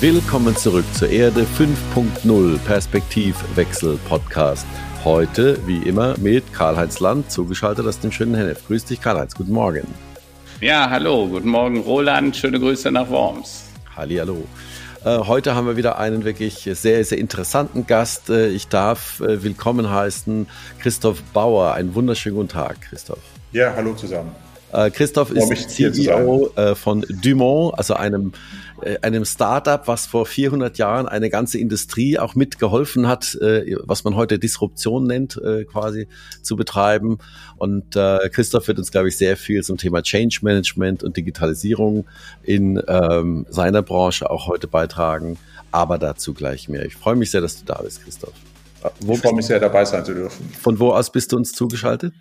Willkommen zurück zur Erde 5.0 Perspektivwechsel Podcast. Heute, wie immer, mit Karl-Heinz Land, zugeschaltet aus dem schönen Hennef. Grüß dich, Karl-Heinz. Guten Morgen. Ja, hallo. Guten Morgen, Roland. Schöne Grüße nach Worms. Halli, hallo. Äh, heute haben wir wieder einen wirklich sehr, sehr interessanten Gast. Äh, ich darf äh, willkommen heißen Christoph Bauer. Einen wunderschönen guten Tag, Christoph. Ja, hallo zusammen. Christoph ist CEO von Dumont, also einem einem Startup, was vor 400 Jahren eine ganze Industrie auch mitgeholfen hat, äh, was man heute Disruption nennt, äh, quasi zu betreiben. Und Christoph wird uns, glaube ich, sehr viel zum Thema Change Management und Digitalisierung in ähm, seiner Branche auch heute beitragen. Aber dazu gleich mehr. Ich freue mich sehr, dass du da bist, Christoph. Wo ich freue mich sehr, dabei sein zu dürfen. Von wo aus bist du uns zugeschaltet?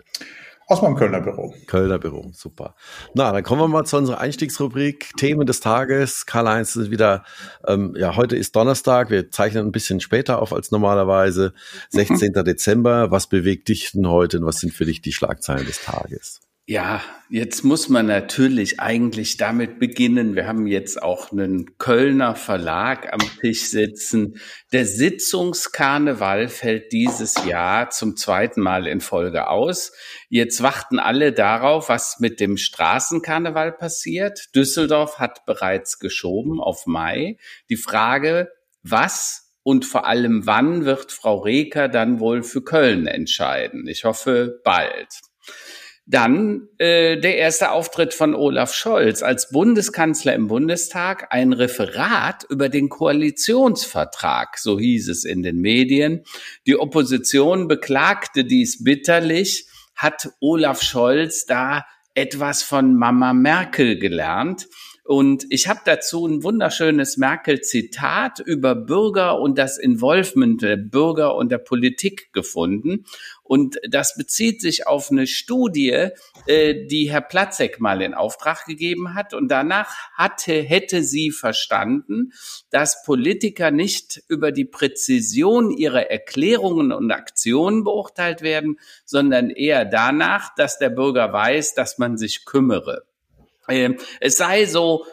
Aus meinem Kölner Büro. Kölner Büro, super. Na, dann kommen wir mal zu unserer Einstiegsrubrik Themen des Tages. Karl-Heinz ist wieder, ähm, ja, heute ist Donnerstag, wir zeichnen ein bisschen später auf als normalerweise. 16. Dezember, was bewegt dich denn heute und was sind für dich die Schlagzeilen des Tages? Ja, jetzt muss man natürlich eigentlich damit beginnen. Wir haben jetzt auch einen Kölner Verlag am Tisch sitzen. Der Sitzungskarneval fällt dieses Jahr zum zweiten Mal in Folge aus. Jetzt warten alle darauf, was mit dem Straßenkarneval passiert. Düsseldorf hat bereits geschoben auf Mai. Die Frage, was und vor allem wann wird Frau Reker dann wohl für Köln entscheiden? Ich hoffe bald. Dann äh, der erste Auftritt von Olaf Scholz als Bundeskanzler im Bundestag, ein Referat über den Koalitionsvertrag, so hieß es in den Medien. Die Opposition beklagte dies bitterlich, hat Olaf Scholz da etwas von Mama Merkel gelernt. Und ich habe dazu ein wunderschönes Merkel-Zitat über Bürger und das Involvement der Bürger und der Politik gefunden. Und das bezieht sich auf eine Studie, äh, die Herr Platzek mal in Auftrag gegeben hat. Und danach hatte, hätte sie verstanden, dass Politiker nicht über die Präzision ihrer Erklärungen und Aktionen beurteilt werden, sondern eher danach, dass der Bürger weiß, dass man sich kümmere. Ähm, es sei so,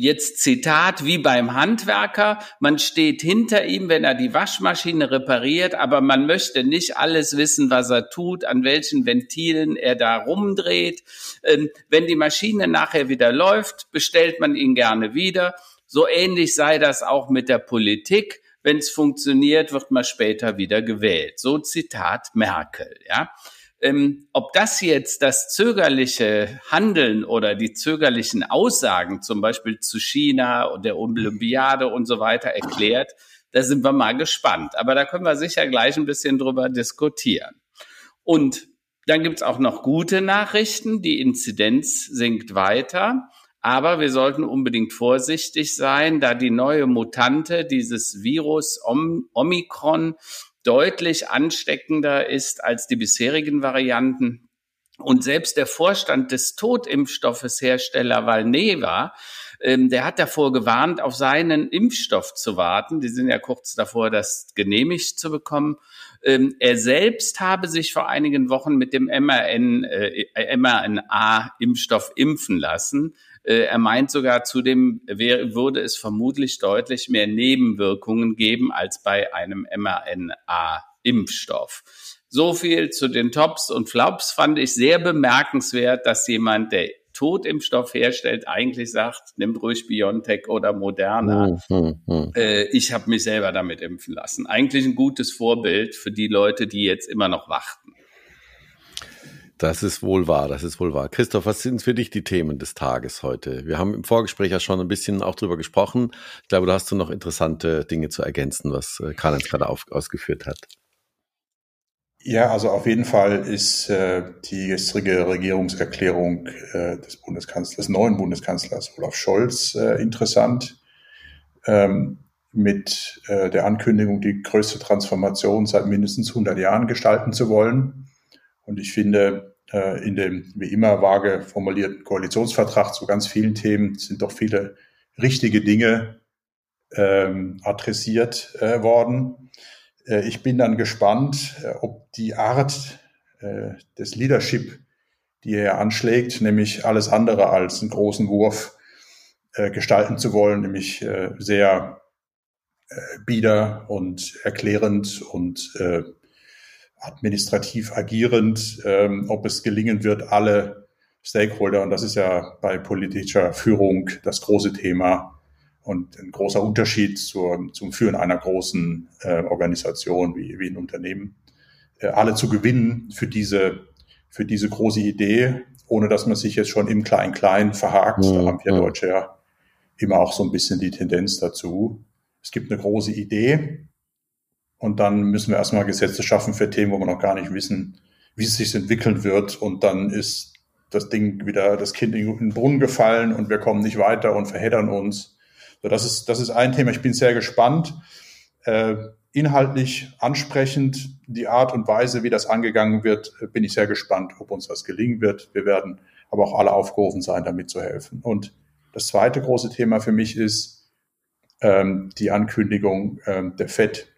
Jetzt Zitat wie beim Handwerker, man steht hinter ihm, wenn er die Waschmaschine repariert, aber man möchte nicht alles wissen, was er tut, an welchen Ventilen er da rumdreht. Ähm, wenn die Maschine nachher wieder läuft, bestellt man ihn gerne wieder. So ähnlich sei das auch mit der Politik. Wenn es funktioniert, wird man später wieder gewählt. So Zitat Merkel, ja. Ähm, ob das jetzt das zögerliche Handeln oder die zögerlichen Aussagen, zum Beispiel zu China und der Olympiade und so weiter erklärt, da sind wir mal gespannt. Aber da können wir sicher gleich ein bisschen drüber diskutieren. Und dann gibt's auch noch gute Nachrichten. Die Inzidenz sinkt weiter. Aber wir sollten unbedingt vorsichtig sein, da die neue Mutante dieses Virus Om Omikron deutlich ansteckender ist als die bisherigen Varianten. Und selbst der Vorstand des Totimpfstoffeshersteller Valneva, ähm, der hat davor gewarnt, auf seinen Impfstoff zu warten. Die sind ja kurz davor, das genehmigt zu bekommen. Ähm, er selbst habe sich vor einigen Wochen mit dem mRN, äh, mRNA-Impfstoff impfen lassen. Äh, er meint sogar, zudem wäre, würde es vermutlich deutlich mehr Nebenwirkungen geben als bei einem mRNA-Impfstoff. So viel zu den Tops und Flops fand ich sehr bemerkenswert, dass jemand, der Totimpfstoff herstellt, eigentlich sagt, nimmt ruhig Biontech oder Moderna. Hm, hm, hm. Äh, ich habe mich selber damit impfen lassen. Eigentlich ein gutes Vorbild für die Leute, die jetzt immer noch warten. Das ist wohl wahr, das ist wohl wahr. Christoph, was sind für dich die Themen des Tages heute? Wir haben im Vorgespräch ja schon ein bisschen auch drüber gesprochen. Ich glaube, da hast du noch interessante Dinge zu ergänzen, was äh, Karl-Heinz gerade auf, ausgeführt hat. Ja, also auf jeden Fall ist äh, die gestrige Regierungserklärung äh, des Bundeskanzlers, des neuen Bundeskanzlers Olaf Scholz äh, interessant. Ähm, mit äh, der Ankündigung, die größte Transformation seit mindestens 100 Jahren gestalten zu wollen. Und ich finde, äh, in dem wie immer vage formulierten Koalitionsvertrag zu ganz vielen Themen sind doch viele richtige Dinge ähm, adressiert äh, worden. Äh, ich bin dann gespannt, ob die Art des Leadership, die er anschlägt, nämlich alles andere als einen großen Wurf gestalten zu wollen, nämlich sehr bieder und erklärend und administrativ agierend, ähm, ob es gelingen wird, alle Stakeholder, und das ist ja bei politischer Führung das große Thema und ein großer Unterschied zur, zum Führen einer großen äh, Organisation wie, wie ein Unternehmen, äh, alle zu gewinnen für diese, für diese große Idee, ohne dass man sich jetzt schon im Klein-Klein verhakt. Mhm. Da haben wir Deutsche ja immer auch so ein bisschen die Tendenz dazu. Es gibt eine große Idee, und dann müssen wir erstmal Gesetze schaffen für Themen, wo wir noch gar nicht wissen, wie es sich entwickeln wird. Und dann ist das Ding wieder, das Kind in den Brunnen gefallen und wir kommen nicht weiter und verheddern uns. So, das ist, das ist ein Thema. Ich bin sehr gespannt. Äh, inhaltlich ansprechend, die Art und Weise, wie das angegangen wird, bin ich sehr gespannt, ob uns das gelingen wird. Wir werden aber auch alle aufgerufen sein, damit zu helfen. Und das zweite große Thema für mich ist ähm, die Ankündigung ähm, der FED,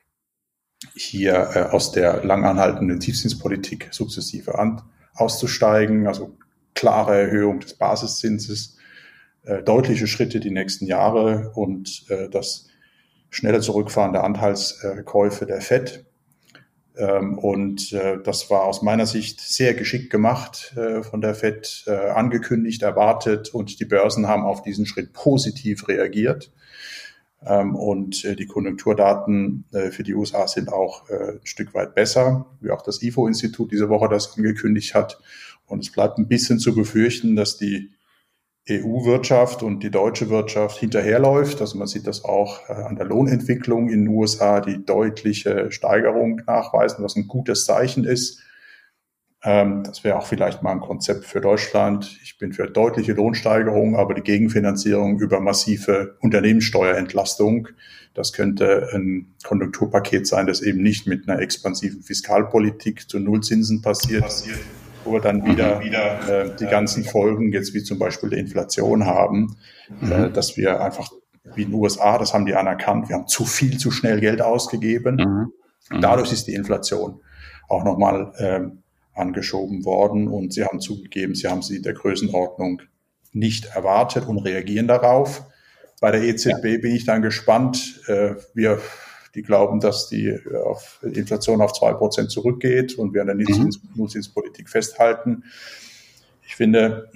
hier äh, aus der langanhaltenden Tiefzinspolitik sukzessive an, auszusteigen, also klare Erhöhung des Basiszinses, äh, deutliche Schritte die nächsten Jahre und äh, das schnelle Zurückfahren der Anteilskäufe der FED. Ähm, und äh, das war aus meiner Sicht sehr geschickt gemacht äh, von der FED, äh, angekündigt, erwartet und die Börsen haben auf diesen Schritt positiv reagiert. Ähm, und äh, die Konjunkturdaten äh, für die USA sind auch äh, ein Stück weit besser, wie auch das IFO-Institut diese Woche das angekündigt hat. Und es bleibt ein bisschen zu befürchten, dass die EU-Wirtschaft und die deutsche Wirtschaft hinterherläuft. Also man sieht das auch an der Lohnentwicklung in den USA, die deutliche Steigerung nachweisen, was ein gutes Zeichen ist. Ähm, das wäre auch vielleicht mal ein Konzept für Deutschland. Ich bin für deutliche Lohnsteigerungen, aber die Gegenfinanzierung über massive Unternehmenssteuerentlastung, das könnte ein Konjunkturpaket sein, das eben nicht mit einer expansiven Fiskalpolitik zu Nullzinsen passiert, wo wir dann wieder, wieder äh, die ganzen Folgen, jetzt wie zum Beispiel der Inflation haben, mhm. äh, dass wir einfach wie in den USA, das haben die anerkannt, wir haben zu viel, zu schnell Geld ausgegeben. Mhm. Mhm. Dadurch ist die Inflation auch nochmal ähm, angeschoben worden und sie haben zugegeben, sie haben sie der Größenordnung nicht erwartet und reagieren darauf. Bei der EZB ja. bin ich dann gespannt. Äh, wir, die glauben, dass die auf Inflation auf zwei Prozent zurückgeht und wir an der mhm. Nullzinspolitik festhalten. Ich finde,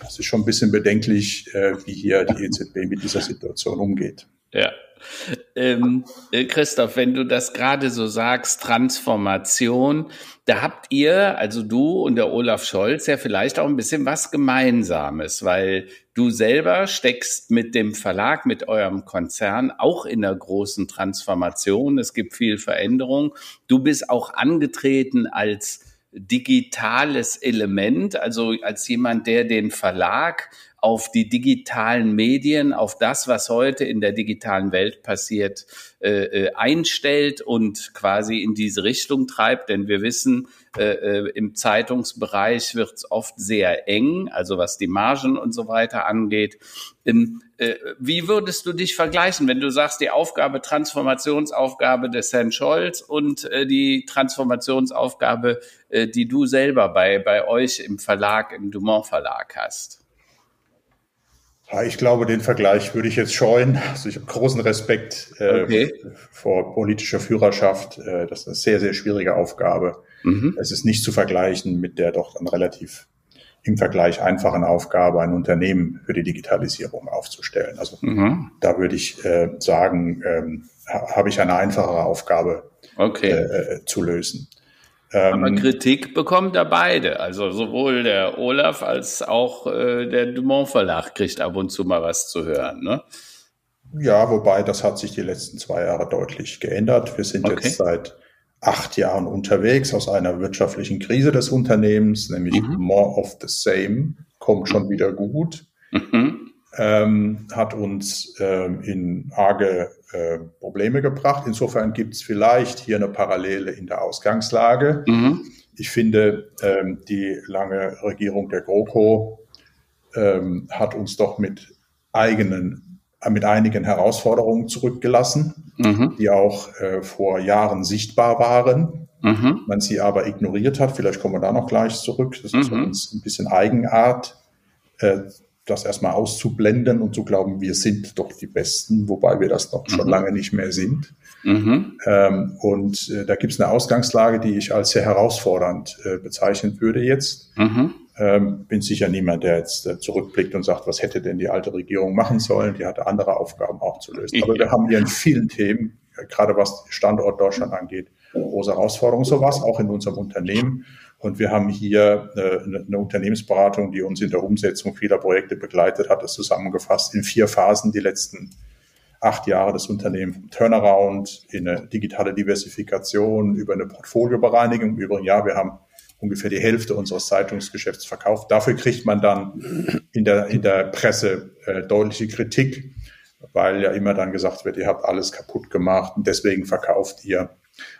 das ist schon ein bisschen bedenklich, äh, wie hier die EZB mit dieser Situation umgeht. Ja, ähm, äh, Christoph, wenn du das gerade so sagst, Transformation, da habt ihr, also du und der Olaf Scholz, ja vielleicht auch ein bisschen was Gemeinsames, weil du selber steckst mit dem Verlag, mit eurem Konzern auch in der großen Transformation. Es gibt viel Veränderung. Du bist auch angetreten als digitales Element, also als jemand, der den Verlag auf die digitalen Medien, auf das, was heute in der digitalen Welt passiert, äh, äh, einstellt und quasi in diese Richtung treibt. Denn wir wissen, äh, äh im Zeitungsbereich wird es oft sehr eng, also was die Margen und so weiter angeht. Ähm, äh, wie würdest du dich vergleichen, wenn du sagst, die Aufgabe, Transformationsaufgabe des Herrn Scholz und äh, die Transformationsaufgabe, die du selber bei, bei euch im Verlag, im Dumont Verlag hast? Ja, ich glaube, den Vergleich würde ich jetzt scheuen. Also ich habe großen Respekt äh, okay. vor politischer Führerschaft. Äh, das ist eine sehr, sehr schwierige Aufgabe. Mhm. Es ist nicht zu vergleichen mit der doch dann relativ im Vergleich einfachen Aufgabe, ein Unternehmen für die Digitalisierung aufzustellen. Also mhm. da würde ich äh, sagen, ähm, habe ich eine einfachere Aufgabe okay. äh, äh zu lösen. Aber ähm, Kritik bekommt er beide. Also sowohl der Olaf als auch äh, der Dumont Verlag kriegt ab und zu mal was zu hören. Ne? Ja, wobei das hat sich die letzten zwei Jahre deutlich geändert. Wir sind okay. jetzt seit acht Jahren unterwegs aus einer wirtschaftlichen Krise des Unternehmens, nämlich mhm. more of the same, kommt schon wieder gut. Mhm ähm, hat uns ähm, in arge äh, Probleme gebracht. Insofern gibt es vielleicht hier eine Parallele in der Ausgangslage. Mhm. Ich finde, ähm, die lange Regierung der GroKo ähm, hat uns doch mit eigenen mit einigen Herausforderungen zurückgelassen, mhm. die auch äh, vor Jahren sichtbar waren. Mhm. Man sie aber ignoriert hat. Vielleicht kommen wir da noch gleich zurück. Das ist für mhm. uns ein bisschen Eigenart, äh, das erstmal auszublenden und zu glauben, wir sind doch die Besten, wobei wir das noch schon mhm. lange nicht mehr sind. Mhm. Ähm, und äh, da gibt es eine Ausgangslage, die ich als sehr herausfordernd äh, bezeichnen würde jetzt. Mhm. Ähm, bin sicher niemand, der jetzt äh, zurückblickt und sagt, was hätte denn die alte Regierung machen sollen? Die hatte andere Aufgaben auch zu lösen. Aber wir haben hier in vielen Themen, äh, gerade was Standort Deutschland angeht, große Herausforderungen. So was auch in unserem Unternehmen. Und wir haben hier eine, eine, Unternehmensberatung, die uns in der Umsetzung vieler Projekte begleitet hat, das zusammengefasst in vier Phasen die letzten acht Jahre des Unternehmens Turnaround in eine digitale Diversifikation über eine Portfoliobereinigung. Übrigens, ja, wir haben ungefähr die Hälfte unseres Zeitungsgeschäfts verkauft. Dafür kriegt man dann in der, in der Presse äh, deutliche Kritik, weil ja immer dann gesagt wird, ihr habt alles kaputt gemacht und deswegen verkauft ihr.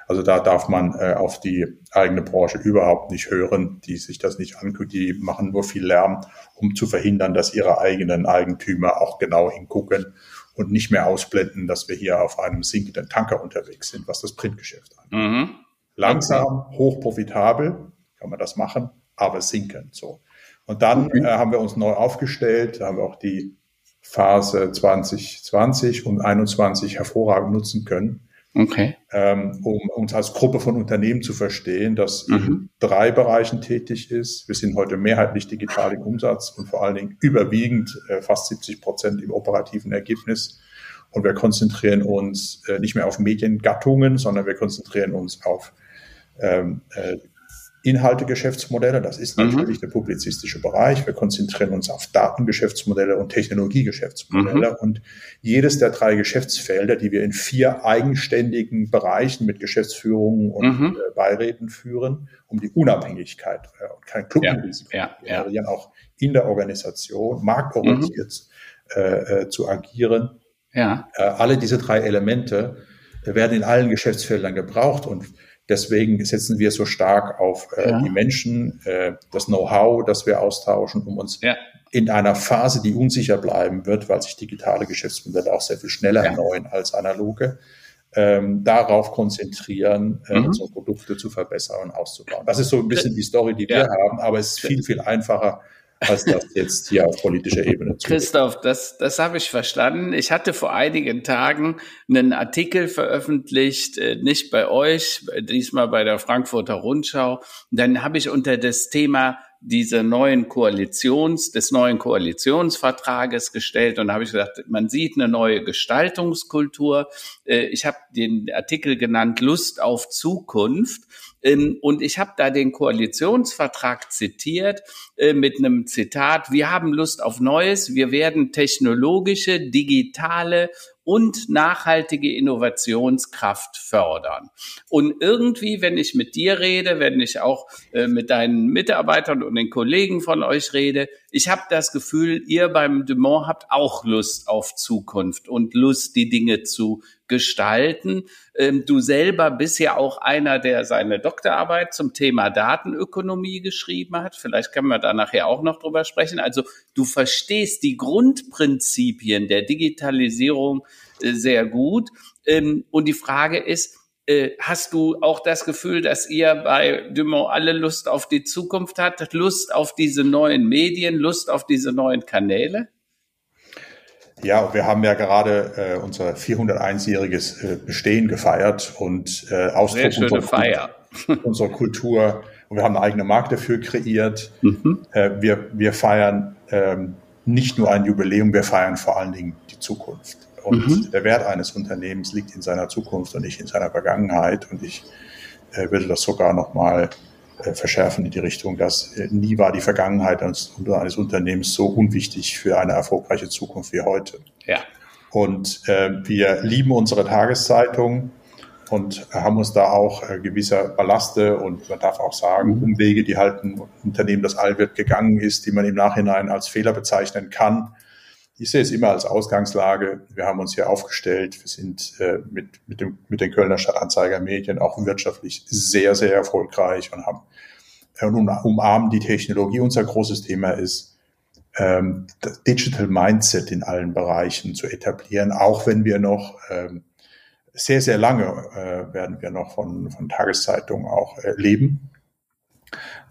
Also da darf man äh, auf die eigene Branche überhaupt nicht hören, die sich das nicht anguckt, die machen nur viel Lärm, um zu verhindern, dass ihre eigenen Eigentümer auch genau hingucken und nicht mehr ausblenden, dass wir hier auf einem sinkenden Tanker unterwegs sind, was das Printgeschäft angeht. Mhm. Langsam, hochprofitabel, kann man das machen, aber sinken. So. Und dann okay. äh, haben wir uns neu aufgestellt, haben wir auch die Phase 2020 und 21 hervorragend nutzen können. Okay. Ähm, um uns als Gruppe von Unternehmen zu verstehen, das mhm. in drei Bereichen tätig ist. Wir sind heute mehrheitlich digital im Umsatz und vor allen Dingen überwiegend äh, fast 70 Prozent im operativen Ergebnis. Und wir konzentrieren uns äh, nicht mehr auf Mediengattungen, sondern wir konzentrieren uns auf ähm, äh, Inhalte-Geschäftsmodelle. Das ist mhm. natürlich der publizistische Bereich. Wir konzentrieren uns auf Datengeschäftsmodelle und Technologiegeschäftsmodelle. Mhm. Und jedes der drei Geschäftsfelder, die wir in vier eigenständigen Bereichen mit Geschäftsführungen und mhm. äh, Beiräten führen, um die Unabhängigkeit äh, und kein Klumpenrisiko ja, ja, ja. auch in der Organisation marktorientiert mhm. äh, äh, zu agieren. Ja. Äh, alle diese drei Elemente werden in allen Geschäftsfeldern gebraucht und Deswegen setzen wir so stark auf äh, ja. die Menschen, äh, das Know-how, das wir austauschen, um uns ja. in einer Phase, die unsicher bleiben wird, weil sich digitale Geschäftsmodelle auch sehr viel schneller ja. erneuern als analoge, ähm, darauf konzentrieren, äh, mhm. unsere Produkte zu verbessern und auszubauen. Das ist so ein bisschen die Story, die wir haben, aber es ist viel, viel einfacher, als das jetzt hier auf politischer Ebene zu. Christoph, das, das habe ich verstanden. Ich hatte vor einigen Tagen einen Artikel veröffentlicht, äh, nicht bei euch, diesmal bei der Frankfurter Rundschau. Dann habe ich unter das Thema diese neuen Koalitions, des neuen Koalitionsvertrages gestellt und da habe ich gesagt, man sieht eine neue Gestaltungskultur. Äh, ich habe den Artikel genannt Lust auf Zukunft. Ähm, und ich habe da den Koalitionsvertrag zitiert äh, mit einem Zitat, wir haben Lust auf Neues, wir werden technologische, digitale und nachhaltige Innovationskraft fördern. Und irgendwie, wenn ich mit dir rede, wenn ich auch äh, mit deinen Mitarbeitern und den Kollegen von euch rede, ich habe das Gefühl, ihr beim Dumont habt auch Lust auf Zukunft und Lust, die Dinge zu gestalten. Ähm, du selber bist ja auch einer, der seine Doktorarbeit zum Thema Datenökonomie geschrieben hat. Vielleicht können wir da nachher auch noch drüber sprechen. Also du verstehst die Grundprinzipien der Digitalisierung sehr gut. Ähm, und die Frage ist, äh, hast du auch das Gefühl, dass ihr bei Dumont alle Lust auf die Zukunft habt, Lust auf diese neuen Medien, Lust auf diese neuen Kanäle? Ja, wir haben ja gerade äh, unser 401-jähriges äh, Bestehen gefeiert und äh, Ausdruck unserer, Feier. unserer Kultur. Und wir haben eine eigene Marke dafür kreiert. Mhm. Äh, wir, wir feiern ähm, nicht nur ein Jubiläum, wir feiern vor allen Dingen die Zukunft. Und mhm. der Wert eines Unternehmens liegt in seiner Zukunft und nicht in seiner Vergangenheit. Und ich äh, würde das sogar nochmal äh, verschärfen in die Richtung, dass äh, nie war die Vergangenheit eines, eines, Unternehmens so unwichtig für eine erfolgreiche Zukunft wie heute. Ja. Und äh, wir lieben unsere Tageszeitung und haben uns da auch äh, gewisser Ballaste und man darf auch sagen, mhm. Umwege, die halt ein Unternehmen, das allwert gegangen ist, die man im Nachhinein als Fehler bezeichnen kann. Ich sehe es immer als Ausgangslage. Wir haben uns hier aufgestellt. Wir sind äh, mit, mit, dem, mit den Kölner Stadtanzeiger Medien auch wirtschaftlich sehr, sehr erfolgreich und haben äh, und umarmen die Technologie. Unser großes Thema ist, ähm, das Digital Mindset in allen Bereichen zu etablieren, auch wenn wir noch ähm, sehr, sehr lange äh, werden wir noch von, von Tageszeitungen auch äh, leben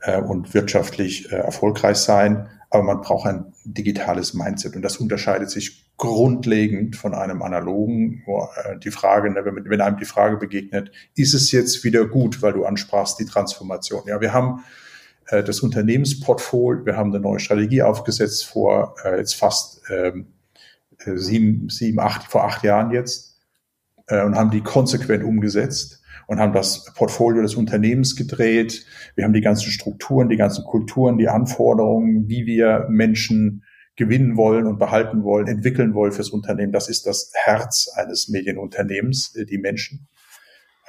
äh, und wirtschaftlich äh, erfolgreich sein. Aber man braucht ein digitales Mindset und das unterscheidet sich grundlegend von einem analogen. Äh, die Frage, ne, wenn, einem die Frage begegnet, ist es jetzt wieder gut, weil du ansprachst die Transformation. Ja, wir haben äh, das Unternehmensportfolio, wir haben eine neue Strategie aufgesetzt vor äh, jetzt fast ähm, äh, sieben, sieben, acht, vor acht Jahren jetzt und haben die konsequent umgesetzt und haben das Portfolio des Unternehmens gedreht. Wir haben die ganzen Strukturen, die ganzen Kulturen, die Anforderungen, wie wir Menschen gewinnen wollen und behalten wollen, entwickeln wollen fürs Unternehmen. Das ist das Herz eines Medienunternehmens, äh, die Menschen.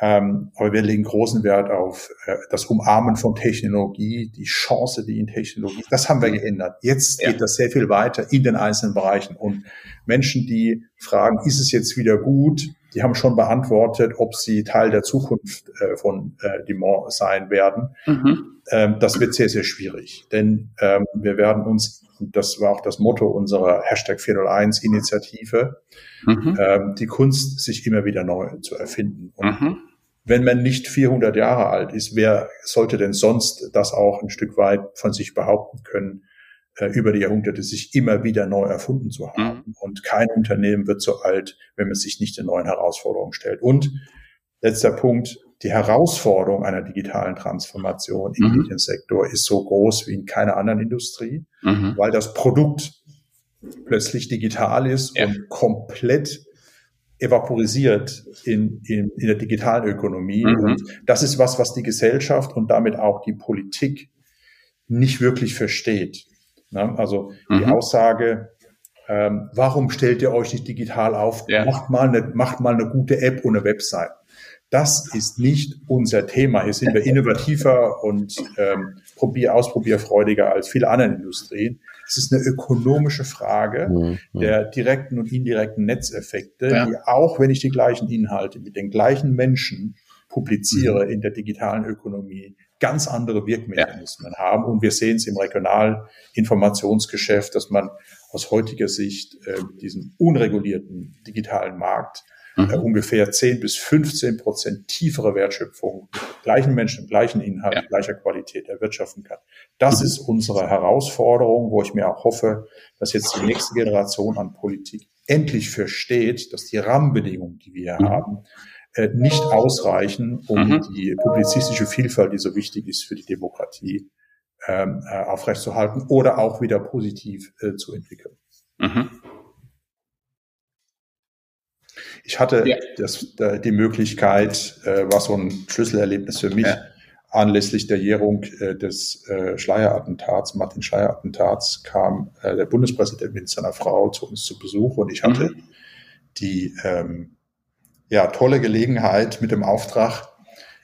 Ähm, aber wir legen großen Wert auf äh, das Umarmen von Technologie, die Chance, die in Technologie, das haben wir geändert. Jetzt ja. geht das sehr viel weiter in den einzelnen Bereichen. Und Menschen, die fragen, ist es jetzt wieder gut, die haben schon beantwortet, ob sie Teil der Zukunft äh, von äh, Dimont sein werden. Mhm. Ähm, das wird sehr, sehr schwierig, denn ähm, wir werden uns, das war auch das Motto unserer Hashtag 401 Initiative, mhm. ähm, die Kunst, sich immer wieder neu zu erfinden. Und mhm. wenn man nicht 400 Jahre alt ist, wer sollte denn sonst das auch ein Stück weit von sich behaupten können? Äh, über die Jahrhunderte sich immer wieder neu erfunden zu haben. Mhm. Und kein Unternehmen wird so alt, wenn man sich nicht den neuen Herausforderungen stellt. Und letzter Punkt, die Herausforderung einer digitalen Transformation im mhm. Mediensektor ist so groß wie in keiner anderen Industrie, mhm. weil das Produkt plötzlich digital ist ja. und komplett evaporisiert in, in, in der digitalen Ökonomie. Mhm. Und das ist was, was die Gesellschaft und damit auch die Politik nicht wirklich versteht. Ne? Also mhm. die Aussage, ähm, warum stellt ihr euch nicht digital auf? Ja. Macht, mal eine, macht mal eine gute App und eine Website. Das ist nicht unser Thema. Hier sind wir innovativer und ähm, probier, ausprobierfreudiger als viele andere Industrien. Es ist eine ökonomische Frage mhm. der direkten und indirekten Netzeffekte, ja. die auch, wenn ich die gleichen Inhalte mit den gleichen Menschen publiziere mhm. in der digitalen Ökonomie, ganz andere Wirkmechanismen ja. haben. Und wir sehen es im Regionalinformationsgeschäft, dass man aus heutiger Sicht äh, diesen unregulierten digitalen Markt äh, mhm. ungefähr 10 bis 15 Prozent tiefere Wertschöpfung, gleichen Menschen, gleichen Inhalt, ja. gleicher Qualität erwirtschaften kann. Das mhm. ist unsere Herausforderung, wo ich mir auch hoffe, dass jetzt die nächste Generation an Politik endlich versteht, dass die Rahmenbedingungen, die wir mhm. haben, äh, nicht ausreichen, um mhm. die publizistische Vielfalt, die so wichtig ist für die Demokratie, ähm, äh, aufrechtzuerhalten oder auch wieder positiv äh, zu entwickeln. Mhm. Ich hatte ja. das, die Möglichkeit, äh, war so ein Schlüsselerlebnis für mich, ja. anlässlich der Jährung äh, des äh, Schleierattentats, Martin Schleierattentats, kam äh, der Bundespräsident mit seiner Frau zu uns zu Besuch und ich hatte mhm. die ähm, ja, tolle Gelegenheit mit dem Auftrag,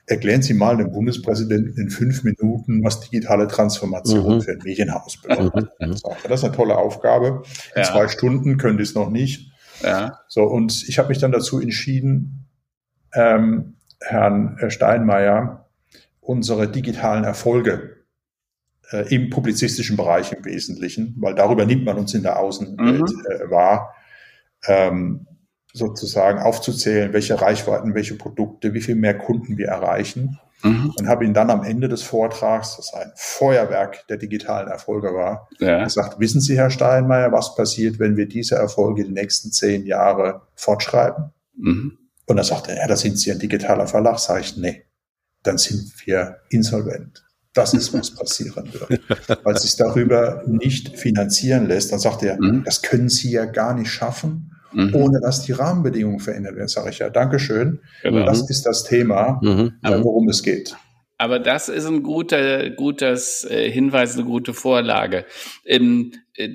erklären Sie mal dem Bundespräsidenten in fünf Minuten, was digitale Transformation mhm. für ein Medienhaus bedeutet. Mhm. So, das ist eine tolle Aufgabe. In ja. zwei Stunden könnte ich es noch nicht. Ja. So, und ich habe mich dann dazu entschieden, ähm, Herrn Steinmeier unsere digitalen Erfolge äh, im publizistischen Bereich im Wesentlichen, weil darüber nimmt man uns in der Außenwelt mhm. äh, wahr, ähm, sozusagen aufzuzählen, welche Reichweiten, welche Produkte, wie viel mehr Kunden wir erreichen. Mhm. Und habe ihn dann am Ende des Vortrags, das ein Feuerwerk der digitalen Erfolge war, ja. gesagt, wissen Sie, Herr Steinmeier, was passiert, wenn wir diese Erfolge die nächsten zehn Jahre fortschreiben? Mhm. Und er sagte, ja, da sind Sie ein digitaler Verlag. Sag ich, nee, dann sind wir insolvent. Das ist, was passieren wird. Weil es sich darüber nicht finanzieren lässt. Dann sagt er, mhm. das können Sie ja gar nicht schaffen mhm. ohne dass die Rahmenbedingungen verändert werden. Sage ich ja, Dankeschön. Genau. Das ist das Thema, mhm. Äh, worum es geht. Aber das ist ein guter, gutes äh, Hinweis, eine gute Vorlage. Ähm, äh,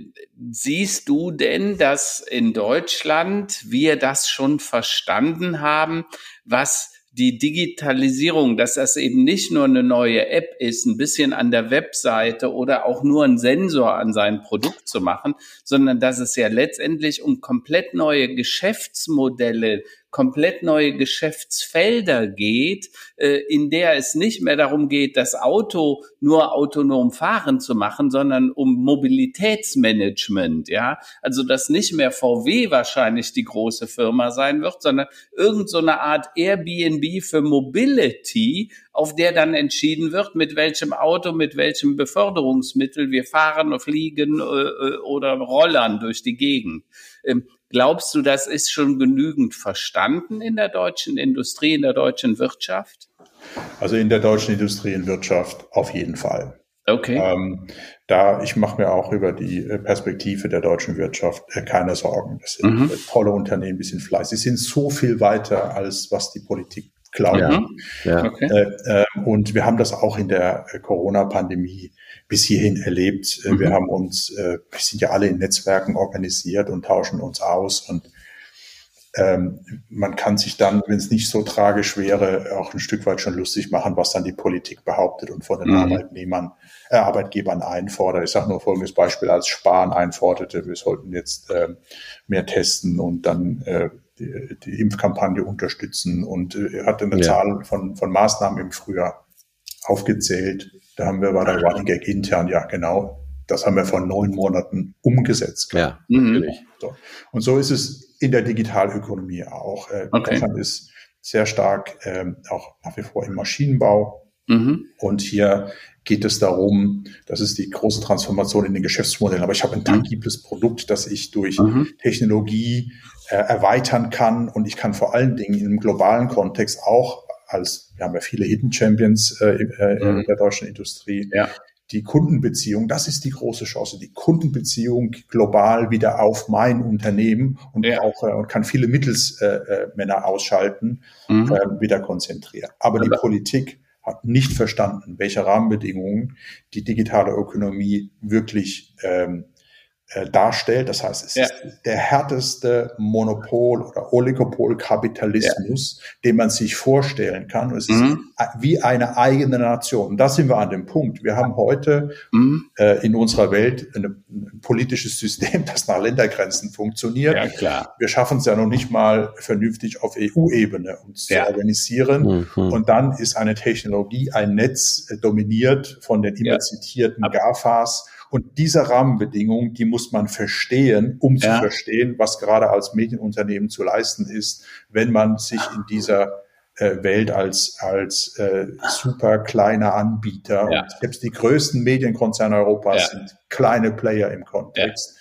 siehst du denn, dass in Deutschland wir das schon verstanden haben, was die Digitalisierung, dass das eben nicht nur eine neue App ist, ein bisschen an der Webseite oder auch nur ein Sensor an sein Produkt zu machen, sondern dass es ja letztendlich um komplett neue Geschäftsmodelle, komplett neue Geschäftsfelder geht, äh, in der es nicht mehr darum geht, das Auto nur autonom fahren zu machen, sondern um Mobilitätsmanagement, ja. Also, dass nicht mehr VW wahrscheinlich die große Firma sein wird, sondern irgend so Art Airbnb für Mobility, auf der dann entschieden wird, mit welchem Auto, mit welchem Beförderungsmittel wir fahren, fliegen äh, äh, oder rollern durch die Gegend. Ähm, glaubst du, das ist schon genügend verstanden in der deutschen Industrie, in der deutschen Wirtschaft? Also in der deutschen Industrie und Wirtschaft auf jeden Fall. Okay. Ähm, da ich mache mir auch über die äh, Perspektive der deutschen Wirtschaft äh, keine Sorgen. Das sind mhm. tolle Unternehmen, die sind fleißig, sie sind so viel weiter als was die Politik glaubt. Ja. ja. Okay. Äh, äh, und wir haben das auch in der äh, Corona-Pandemie bis hierhin erlebt. Mhm. Wir haben uns, wir sind ja alle in Netzwerken organisiert und tauschen uns aus und ähm, man kann sich dann, wenn es nicht so tragisch wäre, auch ein Stück weit schon lustig machen, was dann die Politik behauptet und von den mhm. Arbeitnehmern, äh, Arbeitgebern einfordert. Ich sage nur folgendes Beispiel, als Spahn einforderte, wir sollten jetzt äh, mehr testen und dann äh, die, die Impfkampagne unterstützen und äh, hat eine ja. Zahl von, von Maßnahmen im Frühjahr aufgezählt. Da haben wir bei der Running Gag intern, ja genau, das haben wir vor neun Monaten umgesetzt. Ja, natürlich. So. Und so ist es in der Digitalökonomie auch. Äh, okay. Deutschland ist sehr stark ähm, auch nach wie vor im Maschinenbau. Mhm. Und hier geht es darum, das ist die große Transformation in den Geschäftsmodellen. Aber ich habe ein tangibles Produkt, das ich durch mhm. Technologie äh, erweitern kann. Und ich kann vor allen Dingen im globalen Kontext auch als, wir haben ja viele Hidden Champions äh, äh, mhm. in der deutschen Industrie, ja die Kundenbeziehung, das ist die große Chance, die Kundenbeziehung global wieder auf mein Unternehmen und ja. auch äh, und kann viele Mittelsmänner äh, ausschalten, mhm. äh, wieder konzentrieren. Aber die Politik hat nicht verstanden, welche Rahmenbedingungen die digitale Ökonomie wirklich ähm, äh, darstellt. Das heißt, es ja. ist der härteste Monopol- oder Oligopolkapitalismus, ja. den man sich vorstellen kann. Und es mhm. ist wie eine eigene Nation. Und da sind wir an dem Punkt. Wir haben heute mhm. äh, in unserer Welt eine, ein politisches System, das nach Ländergrenzen funktioniert. Ja, klar. Wir schaffen es ja noch nicht mal vernünftig auf EU-Ebene uns ja. zu organisieren. Mhm. Und dann ist eine Technologie, ein Netz äh, dominiert von den immer zitierten GAFAs und diese Rahmenbedingungen, die muss man verstehen, um ja. zu verstehen, was gerade als Medienunternehmen zu leisten ist, wenn man sich in dieser äh, Welt als, als äh, super kleiner Anbieter ja. und selbst die größten Medienkonzerne Europas ja. sind kleine Player im Kontext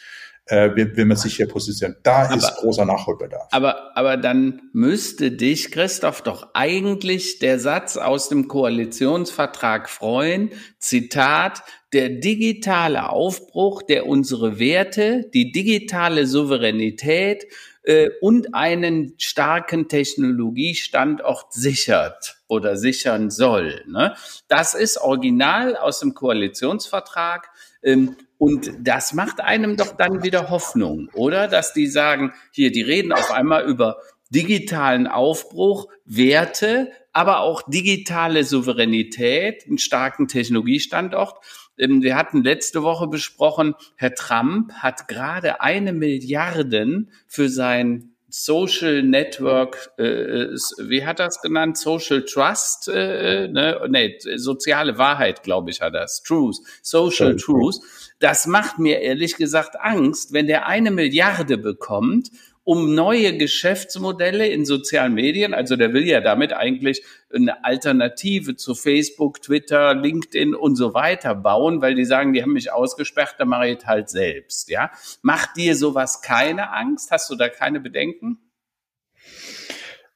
äh, will man sich hier positionieren. Da aber, ist großer Nachholbedarf. Aber, aber dann müsste dich, Christoph, doch eigentlich der Satz aus dem Koalitionsvertrag freuen, Zitat, der digitale Aufbruch, der unsere Werte, die digitale Souveränität äh, und einen starken Technologiestandort sichert oder sichern soll. Ne? Das ist original aus dem Koalitionsvertrag. Ähm, und das macht einem doch dann wieder Hoffnung, oder? Dass die sagen, hier, die reden auf einmal über digitalen Aufbruch, Werte, aber auch digitale Souveränität, einen starken Technologiestandort. Ähm, wir hatten letzte Woche besprochen, Herr Trump hat gerade eine Milliarden für sein Social Network, äh, wie hat das genannt? Social Trust, äh, ne? nee, soziale Wahrheit, glaube ich, hat das. Truth, Social Truth. Das macht mir ehrlich gesagt Angst, wenn der eine Milliarde bekommt um neue Geschäftsmodelle in sozialen Medien. Also der will ja damit eigentlich eine Alternative zu Facebook, Twitter, LinkedIn und so weiter bauen, weil die sagen, die haben mich ausgesperrt, da mache ich halt selbst. Ja, macht dir sowas keine Angst? Hast du da keine Bedenken?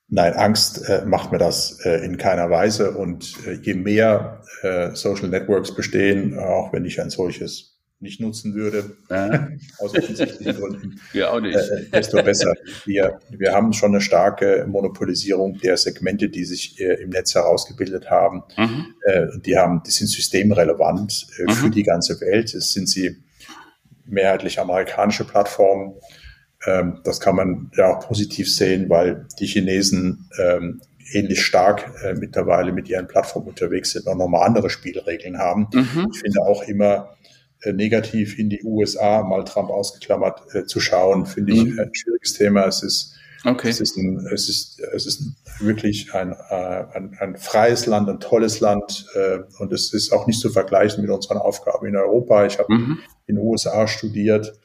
Nein, Angst äh, macht mir das äh, in keiner Weise. Und äh, je mehr äh, Social Networks bestehen, auch wenn ich ein solches nicht nutzen würde, ja. aus offensichtlichen Gründen, wir auch nicht. Äh, desto besser. Wir, wir haben schon eine starke Monopolisierung der Segmente, die sich äh, im Netz herausgebildet haben. Mhm. Äh, die haben, die sind systemrelevant äh, mhm. für die ganze Welt. Es sind sie mehrheitlich amerikanische Plattformen. Ähm, das kann man ja auch positiv sehen, weil die Chinesen ähm, ähnlich stark äh, mittlerweile mit ihren Plattformen unterwegs sind und nochmal andere Spielregeln haben. Mhm. Ich finde auch immer, äh, negativ in die USA, mal Trump ausgeklammert, äh, zu schauen, finde ich mhm. ein schwieriges Thema. Es ist Okay. Es ist, ein, es ist, es ist wirklich ein, äh, ein, ein freies Land, ein tolles Land äh, und es ist auch nicht zu vergleichen mit unseren Aufgaben in Europa. Ich habe mhm. in den USA studiert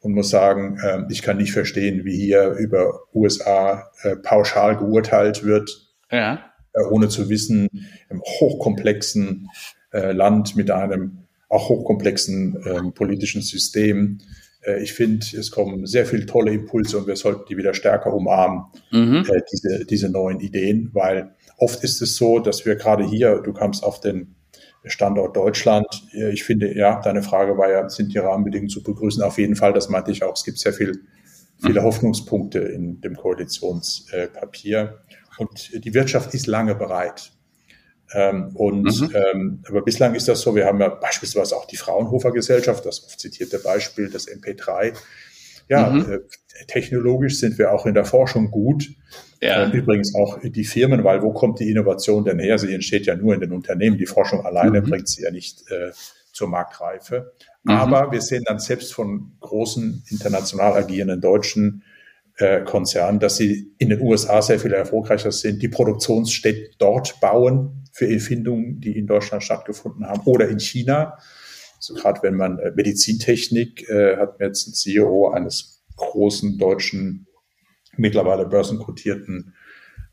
und muss sagen, äh, ich kann nicht verstehen, wie hier über USA äh, pauschal geurteilt wird, ja. äh, ohne zu wissen, im hochkomplexen äh, Land mit einem auch hochkomplexen äh, politischen System äh, ich finde, es kommen sehr viele tolle Impulse und wir sollten die wieder stärker umarmen, mhm. äh, diese, diese neuen Ideen, weil oft ist es so, dass wir gerade hier, du kamst auf den Standort Deutschland. Äh, ich finde, ja, deine Frage war ja, sind die Rahmenbedingungen zu begrüßen? Auf jeden Fall, das meinte ich auch. Es gibt sehr viel, viele mhm. Hoffnungspunkte in dem Koalitionspapier. Und die Wirtschaft ist lange bereit. Ähm, und mhm. ähm, aber bislang ist das so, wir haben ja beispielsweise auch die Fraunhofer Gesellschaft, das oft zitierte Beispiel, das MP3. Ja, mhm. äh, technologisch sind wir auch in der Forschung gut. Ja. Äh, übrigens auch die Firmen, weil wo kommt die Innovation denn her? Sie entsteht ja nur in den Unternehmen. Die Forschung alleine mhm. bringt sie ja nicht äh, zur Marktreife. Mhm. Aber wir sehen dann selbst von großen international agierenden deutschen äh, Konzernen, dass sie in den USA sehr viel erfolgreicher sind, die Produktionsstätten dort bauen, für Erfindungen, die in Deutschland stattgefunden haben oder in China. So also gerade wenn man äh, Medizintechnik äh, hat mir jetzt ein CEO eines großen deutschen, mittlerweile börsenkotierten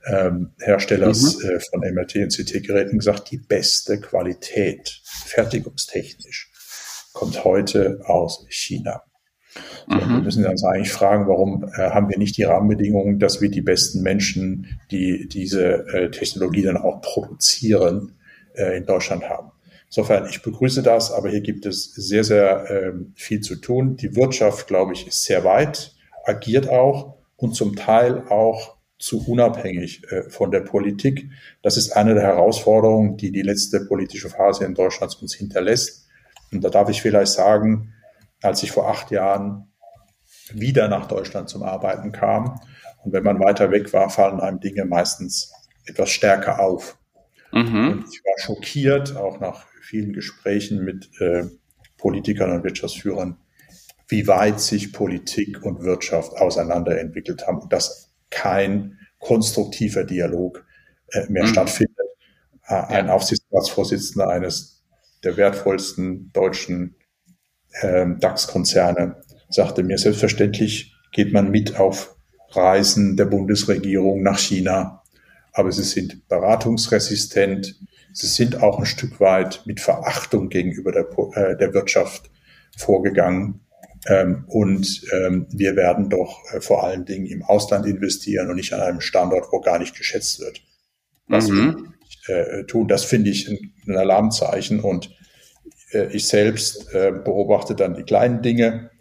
ähm, Herstellers mhm. äh, von MRT und CT-Geräten gesagt, die beste Qualität, fertigungstechnisch, kommt heute aus China. Mhm. Wir müssen uns eigentlich fragen, warum äh, haben wir nicht die Rahmenbedingungen, dass wir die besten Menschen, die diese äh, Technologie dann auch produzieren, äh, in Deutschland haben. Insofern, ich begrüße das, aber hier gibt es sehr, sehr ähm, viel zu tun. Die Wirtschaft, glaube ich, ist sehr weit, agiert auch und zum Teil auch zu unabhängig äh, von der Politik. Das ist eine der Herausforderungen, die die letzte politische Phase in Deutschland uns hinterlässt. Und da darf ich vielleicht sagen, als ich vor acht Jahren wieder nach Deutschland zum Arbeiten kam. Und wenn man weiter weg war, fallen einem Dinge meistens etwas stärker auf. Mhm. Und ich war schockiert, auch nach vielen Gesprächen mit äh, Politikern und Wirtschaftsführern, wie weit sich Politik und Wirtschaft auseinanderentwickelt haben und dass kein konstruktiver Dialog äh, mehr mhm. stattfindet. Äh, ein Aufsichtsratsvorsitzender eines der wertvollsten deutschen ähm, DAX-Konzerne sagte mir, selbstverständlich geht man mit auf Reisen der Bundesregierung nach China, aber sie sind beratungsresistent, sie sind auch ein Stück weit mit Verachtung gegenüber der, äh, der Wirtschaft vorgegangen. Ähm, und ähm, wir werden doch äh, vor allen Dingen im Ausland investieren und nicht an einem Standort, wo gar nicht geschätzt wird. Was mhm. wir äh, tun, das finde ich ein, ein Alarmzeichen. Und ich selbst äh, beobachte dann die kleinen Dinge.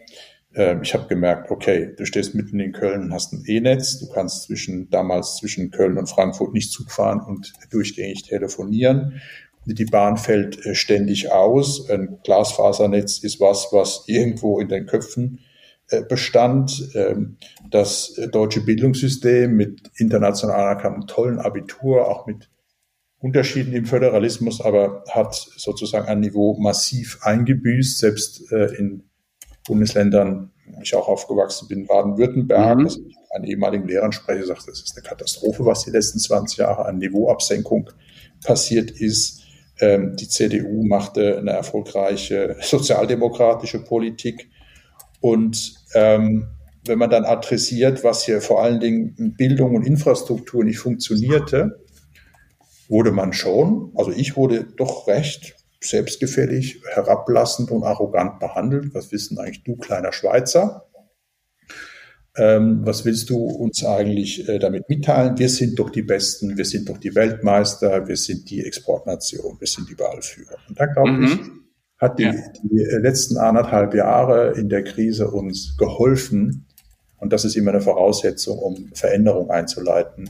Äh, ich habe gemerkt, okay, du stehst mitten in Köln, hast ein E-Netz, du kannst zwischen damals zwischen Köln und Frankfurt nicht Zug fahren und durchgängig telefonieren. Die Bahn fällt ständig aus. Ein Glasfasernetz ist was, was irgendwo in den Köpfen bestand. Ähm, das deutsche Bildungssystem mit international anerkanntem tollen Abitur, auch mit Unterschieden im Föderalismus, aber hat sozusagen ein Niveau massiv eingebüßt, selbst äh, in Bundesländern, wo ich auch aufgewachsen bin, Baden-Württemberg, mhm. also einen ehemaligen Lehrern spreche, sagt, das ist eine Katastrophe, was die letzten 20 Jahre an Niveauabsenkung passiert ist. Ähm, die CDU machte eine erfolgreiche sozialdemokratische Politik und ähm, wenn man dann adressiert, was hier vor allen Dingen in Bildung und Infrastruktur nicht funktionierte, wurde man schon, also ich wurde doch recht selbstgefällig, herablassend und arrogant behandelt. Was wissen eigentlich du, kleiner Schweizer? Ähm, was willst du uns eigentlich äh, damit mitteilen? Wir sind doch die Besten, wir sind doch die Weltmeister, wir sind die Exportnation, wir sind überall Führer. Und da glaube mhm. ich, hat die, ja. die letzten anderthalb Jahre in der Krise uns geholfen, und das ist immer eine Voraussetzung, um Veränderung einzuleiten,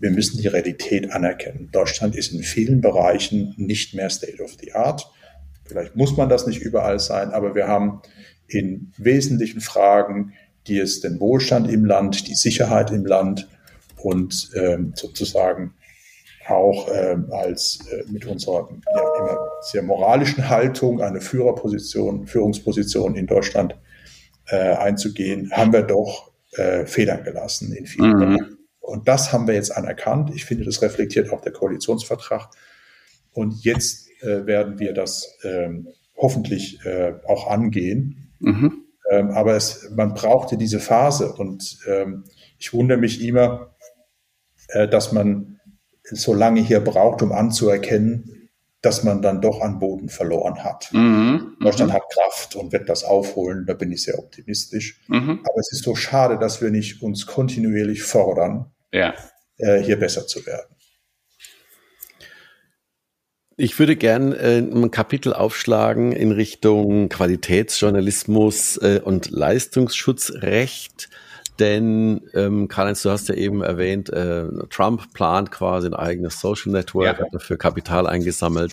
wir müssen die Realität anerkennen. Deutschland ist in vielen Bereichen nicht mehr State of the Art. Vielleicht muss man das nicht überall sein, aber wir haben in wesentlichen Fragen, die es den Wohlstand im Land, die Sicherheit im Land und ähm, sozusagen auch ähm, als äh, mit unserer ja, immer sehr moralischen Haltung eine Führerposition, Führungsposition in Deutschland äh, einzugehen, haben wir doch äh, federn gelassen in vielen mhm. Bereichen. Und das haben wir jetzt anerkannt. Ich finde, das reflektiert auch der Koalitionsvertrag. Und jetzt äh, werden wir das ähm, hoffentlich äh, auch angehen. Mhm. Ähm, aber es, man brauchte diese Phase und ähm, ich wundere mich immer, äh, dass man so lange hier braucht, um anzuerkennen, dass man dann doch an Boden verloren hat. Mhm. Deutschland mhm. hat Kraft und wird das aufholen, da bin ich sehr optimistisch. Mhm. Aber es ist so schade, dass wir nicht uns kontinuierlich fordern, ja. äh, hier besser zu werden. Ich würde gern äh, ein Kapitel aufschlagen in Richtung Qualitätsjournalismus äh, und Leistungsschutzrecht. Denn, ähm, Karl-Heinz, du hast ja eben erwähnt, äh, Trump plant quasi ein eigenes Social Network, ja. hat dafür Kapital eingesammelt.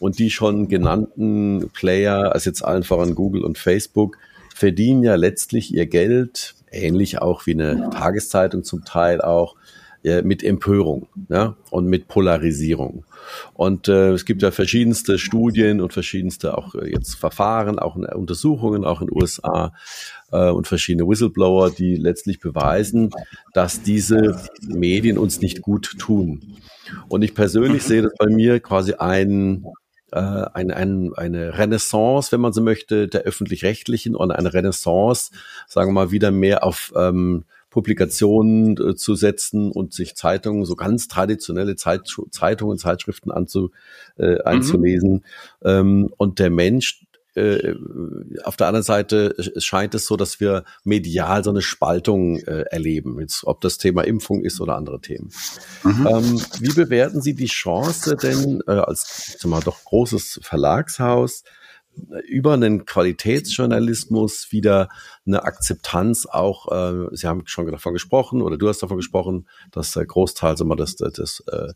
Und die schon genannten Player, also jetzt allen voran Google und Facebook, verdienen ja letztlich ihr Geld, ähnlich auch wie eine Tageszeitung zum Teil auch, äh, mit Empörung ja, und mit Polarisierung. Und äh, es gibt ja verschiedenste Studien und verschiedenste auch äh, jetzt Verfahren, auch in Untersuchungen, auch in den USA äh, und verschiedene Whistleblower, die letztlich beweisen, dass diese Medien uns nicht gut tun. Und ich persönlich sehe das bei mir quasi ein äh, ein, ein, eine Renaissance, wenn man so möchte, der öffentlich-rechtlichen und eine Renaissance, sagen wir mal, wieder mehr auf ähm, Publikationen äh, zu setzen und sich Zeitungen, so ganz traditionelle Zeit, Zeitungen, Zeitschriften anzu, äh, einzulesen. Mhm. Ähm, und der Mensch äh, auf der anderen Seite scheint es so, dass wir medial so eine Spaltung äh, erleben, jetzt, ob das Thema Impfung ist oder andere Themen. Mhm. Ähm, wie bewerten Sie die Chance denn äh, als mal doch großes Verlagshaus über einen Qualitätsjournalismus wieder eine Akzeptanz auch, äh, Sie haben schon davon gesprochen oder du hast davon gesprochen, dass der Großteil sagen wir, des, des, äh,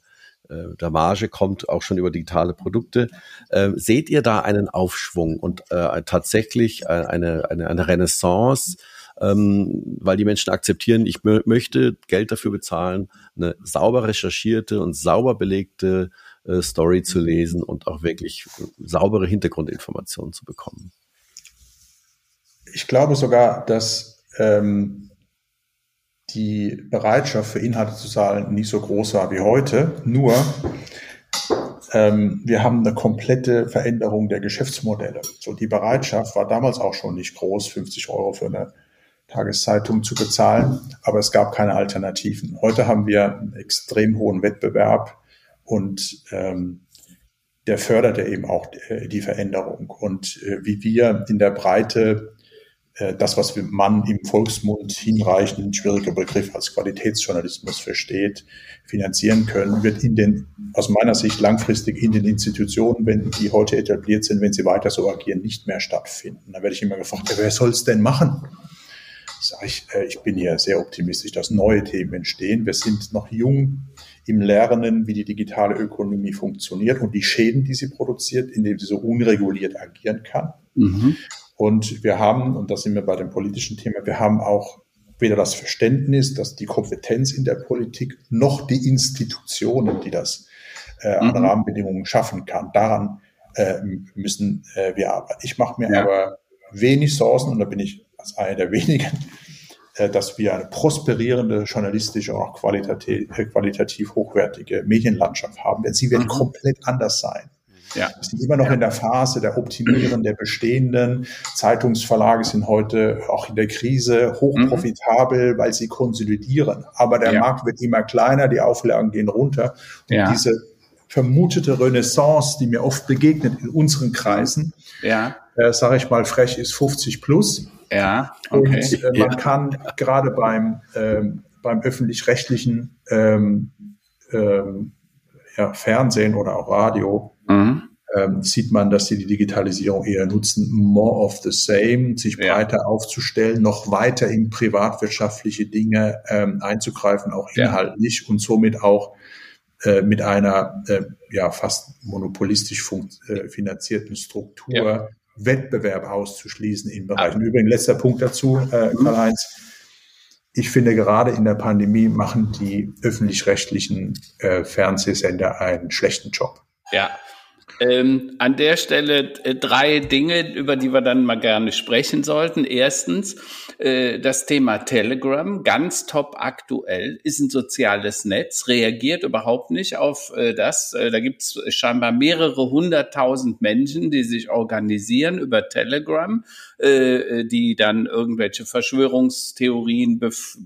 äh, der Marge kommt auch schon über digitale Produkte. Äh, seht ihr da einen Aufschwung und äh, tatsächlich eine, eine, eine Renaissance, ähm, weil die Menschen akzeptieren, ich möchte Geld dafür bezahlen, eine sauber recherchierte und sauber belegte äh, Story zu lesen und auch wirklich saubere Hintergrundinformationen zu bekommen. Ich glaube sogar, dass ähm, die Bereitschaft für Inhalte zu zahlen nicht so groß war wie heute. Nur ähm, wir haben eine komplette Veränderung der Geschäftsmodelle. So die Bereitschaft war damals auch schon nicht groß, 50 Euro für eine Tageszeitung zu bezahlen, aber es gab keine Alternativen. Heute haben wir einen extrem hohen Wettbewerb und ähm, der fördert eben auch äh, die Veränderung. Und äh, wie wir in der Breite äh, das, was man im Volksmund hinreichend, ein schwieriger Begriff als Qualitätsjournalismus versteht, finanzieren können, wird in den, aus meiner Sicht langfristig in den Institutionen, wenn die heute etabliert sind, wenn sie weiter so agieren, nicht mehr stattfinden. Da werde ich immer gefragt, ja, wer soll es denn machen? Sag ich, äh, ich bin hier sehr optimistisch, dass neue Themen entstehen. Wir sind noch jung im Lernen, wie die digitale Ökonomie funktioniert und die Schäden, die sie produziert, indem sie so unreguliert agieren kann. Mhm. Und wir haben, und da sind wir bei dem politischen Thema, wir haben auch weder das Verständnis, dass die Kompetenz in der Politik, noch die Institutionen, die das äh, an mhm. Rahmenbedingungen schaffen kann. Daran äh, müssen äh, wir arbeiten. Ich mache mir ja. aber wenig Sorgen, und da bin ich als einer der wenigen, dass wir eine prosperierende, journalistische und auch qualitativ, äh, qualitativ hochwertige Medienlandschaft haben, denn sie wird mhm. komplett anders sein. Ja. Wir sind immer noch ja. in der Phase der Optimieren der bestehenden. Zeitungsverlage sind heute auch in der Krise hochprofitabel, mhm. weil sie konsolidieren. Aber der ja. Markt wird immer kleiner, die Auflagen gehen runter. Und ja. diese vermutete Renaissance, die mir oft begegnet in unseren Kreisen, ja. äh, sage ich mal frech, ist 50 plus. Ja, okay. Und äh, man ja. kann gerade beim, ähm, beim öffentlich-rechtlichen ähm, ähm, ja, Fernsehen oder auch Radio mhm. ähm, sieht man, dass sie die Digitalisierung eher nutzen, more of the same, sich ja. breiter aufzustellen, noch weiter in privatwirtschaftliche Dinge ähm, einzugreifen, auch inhaltlich ja. und somit auch äh, mit einer äh, ja fast monopolistisch äh, finanzierten Struktur ja. Wettbewerb auszuschließen in Bereichen. Übrigens, letzter Punkt dazu, äh, mhm. Karl-Heinz. Ich finde, gerade in der Pandemie machen die öffentlich-rechtlichen äh, Fernsehsender einen schlechten Job. Ja. Ähm, an der Stelle äh, drei Dinge, über die wir dann mal gerne sprechen sollten. Erstens, äh, das Thema Telegram, ganz top aktuell, ist ein soziales Netz, reagiert überhaupt nicht auf äh, das. Äh, da gibt es scheinbar mehrere hunderttausend Menschen, die sich organisieren über Telegram, die dann irgendwelche Verschwörungstheorien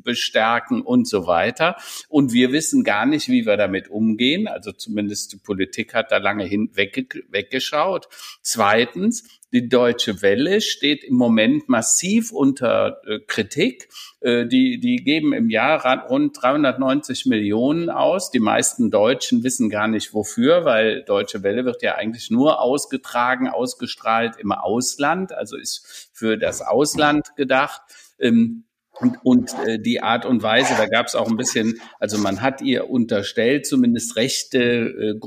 bestärken und so weiter. Und wir wissen gar nicht, wie wir damit umgehen. Also zumindest die Politik hat da lange hin weggeschaut. Zweitens, die Deutsche Welle steht im Moment massiv unter äh, Kritik. Äh, die, die geben im Jahr rund 390 Millionen aus. Die meisten Deutschen wissen gar nicht wofür, weil Deutsche Welle wird ja eigentlich nur ausgetragen, ausgestrahlt im Ausland, also ist für das Ausland gedacht. Ähm, und, und äh, die Art und Weise, da gab es auch ein bisschen, also man hat ihr unterstellt, zumindest rechte,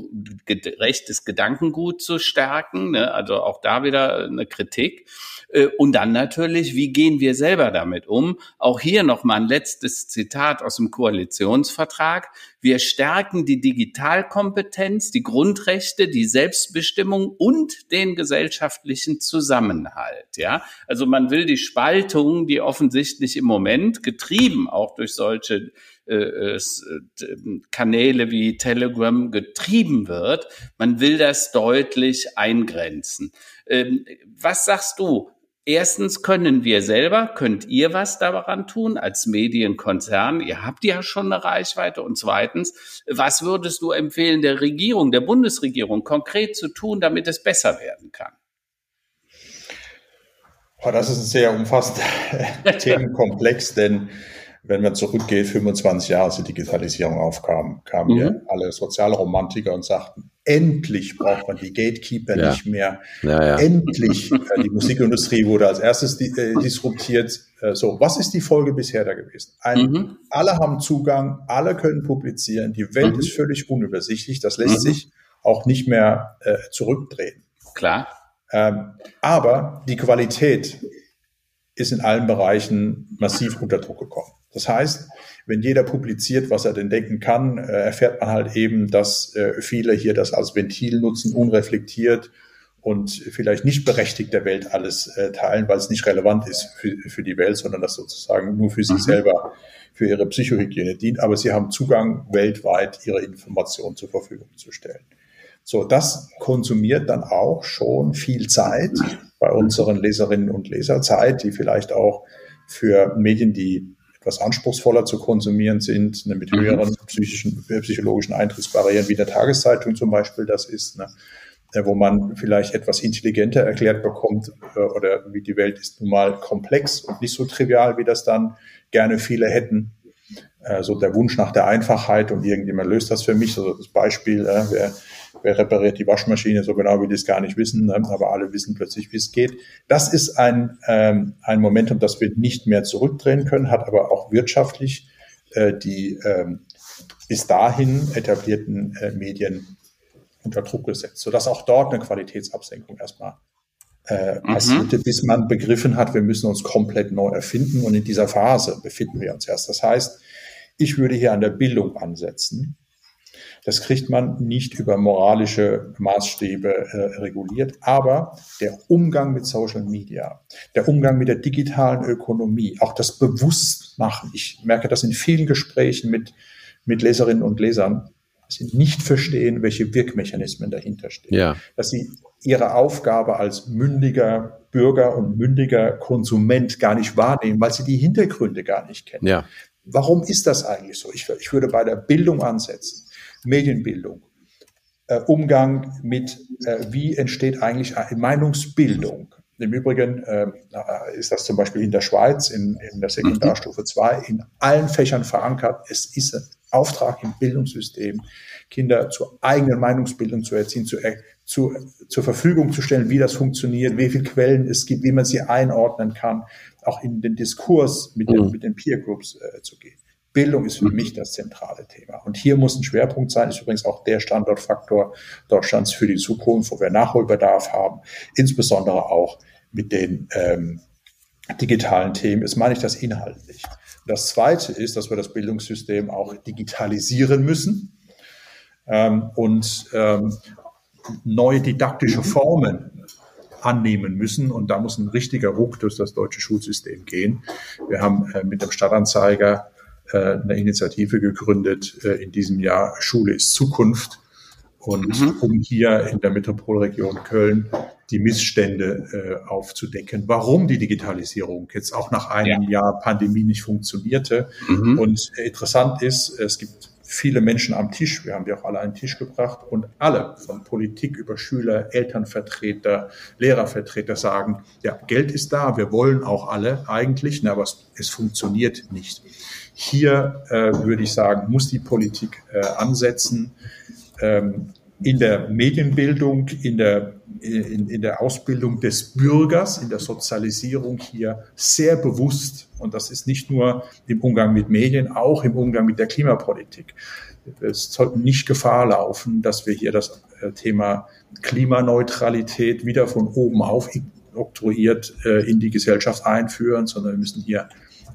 äh, rechtes Gedankengut zu stärken, ne? also auch da wieder eine Kritik. Äh, und dann natürlich, wie gehen wir selber damit um? Auch hier nochmal ein letztes Zitat aus dem Koalitionsvertrag. Wir stärken die Digitalkompetenz, die Grundrechte, die Selbstbestimmung und den gesellschaftlichen Zusammenhalt. Ja, also man will die Spaltung, die offensichtlich im Moment getrieben auch durch solche äh, äh, Kanäle wie Telegram getrieben wird. Man will das deutlich eingrenzen. Ähm, was sagst du? Erstens können wir selber, könnt ihr was daran tun als Medienkonzern? Ihr habt ja schon eine Reichweite. Und zweitens, was würdest du empfehlen der Regierung, der Bundesregierung konkret zu tun, damit es besser werden kann? Oh, das ist ein sehr umfassender Themenkomplex, denn wenn man zurückgeht, 25 Jahre, als die Digitalisierung aufkam, kamen mhm. hier alle Sozialromantiker und sagten, endlich braucht man die Gatekeeper ja. nicht mehr. Ja, ja. Endlich, äh, die Musikindustrie wurde als erstes äh, disruptiert. Äh, so, was ist die Folge bisher da gewesen? Ein, mhm. Alle haben Zugang, alle können publizieren, die Welt mhm. ist völlig unübersichtlich, das lässt mhm. sich auch nicht mehr äh, zurückdrehen. Klar. Ähm, aber die Qualität ist in allen Bereichen massiv unter Druck gekommen. Das heißt, wenn jeder publiziert, was er denn denken kann, äh, erfährt man halt eben, dass äh, viele hier das als Ventil nutzen, unreflektiert und vielleicht nicht berechtigt der Welt alles äh, teilen, weil es nicht relevant ist für, für die Welt, sondern das sozusagen nur für sich mhm. selber, für ihre Psychohygiene dient. Aber sie haben Zugang weltweit, ihre Informationen zur Verfügung zu stellen. So, das konsumiert dann auch schon viel Zeit bei unseren Leserinnen und Leser, Zeit, die vielleicht auch für Medien, die etwas anspruchsvoller zu konsumieren sind, ne, mit mhm. höheren psychischen, psychologischen Eintrittsbarrieren, wie der Tageszeitung zum Beispiel das ist, ne, äh, wo man vielleicht etwas intelligenter erklärt bekommt äh, oder wie die Welt ist nun mal komplex und nicht so trivial, wie das dann gerne viele hätten. Äh, so der Wunsch nach der Einfachheit und irgendjemand löst das für mich. So das Beispiel, äh, wer wer repariert die Waschmaschine, so genau wie die es gar nicht wissen, ne? aber alle wissen plötzlich, wie es geht. Das ist ein, ähm, ein Momentum, das wir nicht mehr zurückdrehen können, hat aber auch wirtschaftlich äh, die ähm, bis dahin etablierten äh, Medien unter Druck gesetzt, sodass auch dort eine Qualitätsabsenkung erstmal äh, mhm. passierte, mhm. bis man begriffen hat, wir müssen uns komplett neu erfinden. Und in dieser Phase befinden wir uns erst. Das heißt, ich würde hier an der Bildung ansetzen. Das kriegt man nicht über moralische Maßstäbe äh, reguliert. Aber der Umgang mit Social Media, der Umgang mit der digitalen Ökonomie, auch das Bewusstmachen. Ich merke das in vielen Gesprächen mit, mit Leserinnen und Lesern, dass sie nicht verstehen, welche Wirkmechanismen dahinter stehen. Ja. Dass sie ihre Aufgabe als mündiger Bürger und mündiger Konsument gar nicht wahrnehmen, weil sie die Hintergründe gar nicht kennen. Ja. Warum ist das eigentlich so? Ich, ich würde bei der Bildung ansetzen. Medienbildung, äh, Umgang mit, äh, wie entsteht eigentlich Meinungsbildung. Im Übrigen äh, ist das zum Beispiel in der Schweiz in, in der Sekundarstufe 2 in allen Fächern verankert. Es ist ein Auftrag im Bildungssystem, Kinder zur eigenen Meinungsbildung zu erziehen, zu, zu, zur Verfügung zu stellen, wie das funktioniert, wie viele Quellen es gibt, wie man sie einordnen kann, auch in den Diskurs mit den, mhm. mit den Peer Groups äh, zu gehen. Bildung ist für mich das zentrale Thema. Und hier muss ein Schwerpunkt sein, ist übrigens auch der Standortfaktor Deutschlands für die Zukunft, wo wir Nachholbedarf haben, insbesondere auch mit den ähm, digitalen Themen. Ist meine ich das inhaltlich. Das Zweite ist, dass wir das Bildungssystem auch digitalisieren müssen. Ähm, und ähm, neue didaktische Formen annehmen müssen. Und da muss ein richtiger Ruck durch das deutsche Schulsystem gehen. Wir haben äh, mit dem Stadtanzeiger äh, eine Initiative gegründet äh, in diesem Jahr Schule ist Zukunft. Und mhm. um hier in der Metropolregion Köln die Missstände äh, aufzudecken, warum die Digitalisierung jetzt auch nach einem ja. Jahr Pandemie nicht funktionierte. Mhm. Und interessant ist, es gibt viele Menschen am Tisch. Wir haben die auch alle an den Tisch gebracht und alle von Politik über Schüler, Elternvertreter, Lehrervertreter sagen, ja, Geld ist da, wir wollen auch alle eigentlich, ne, aber es, es funktioniert nicht. Hier äh, würde ich sagen, muss die Politik äh, ansetzen. Ähm, in der Medienbildung, in der, in, in der Ausbildung des Bürgers, in der Sozialisierung hier sehr bewusst, und das ist nicht nur im Umgang mit Medien, auch im Umgang mit der Klimapolitik. Es sollte nicht Gefahr laufen, dass wir hier das äh, Thema Klimaneutralität wieder von oben auf oktroyiert äh, in die Gesellschaft einführen, sondern wir müssen hier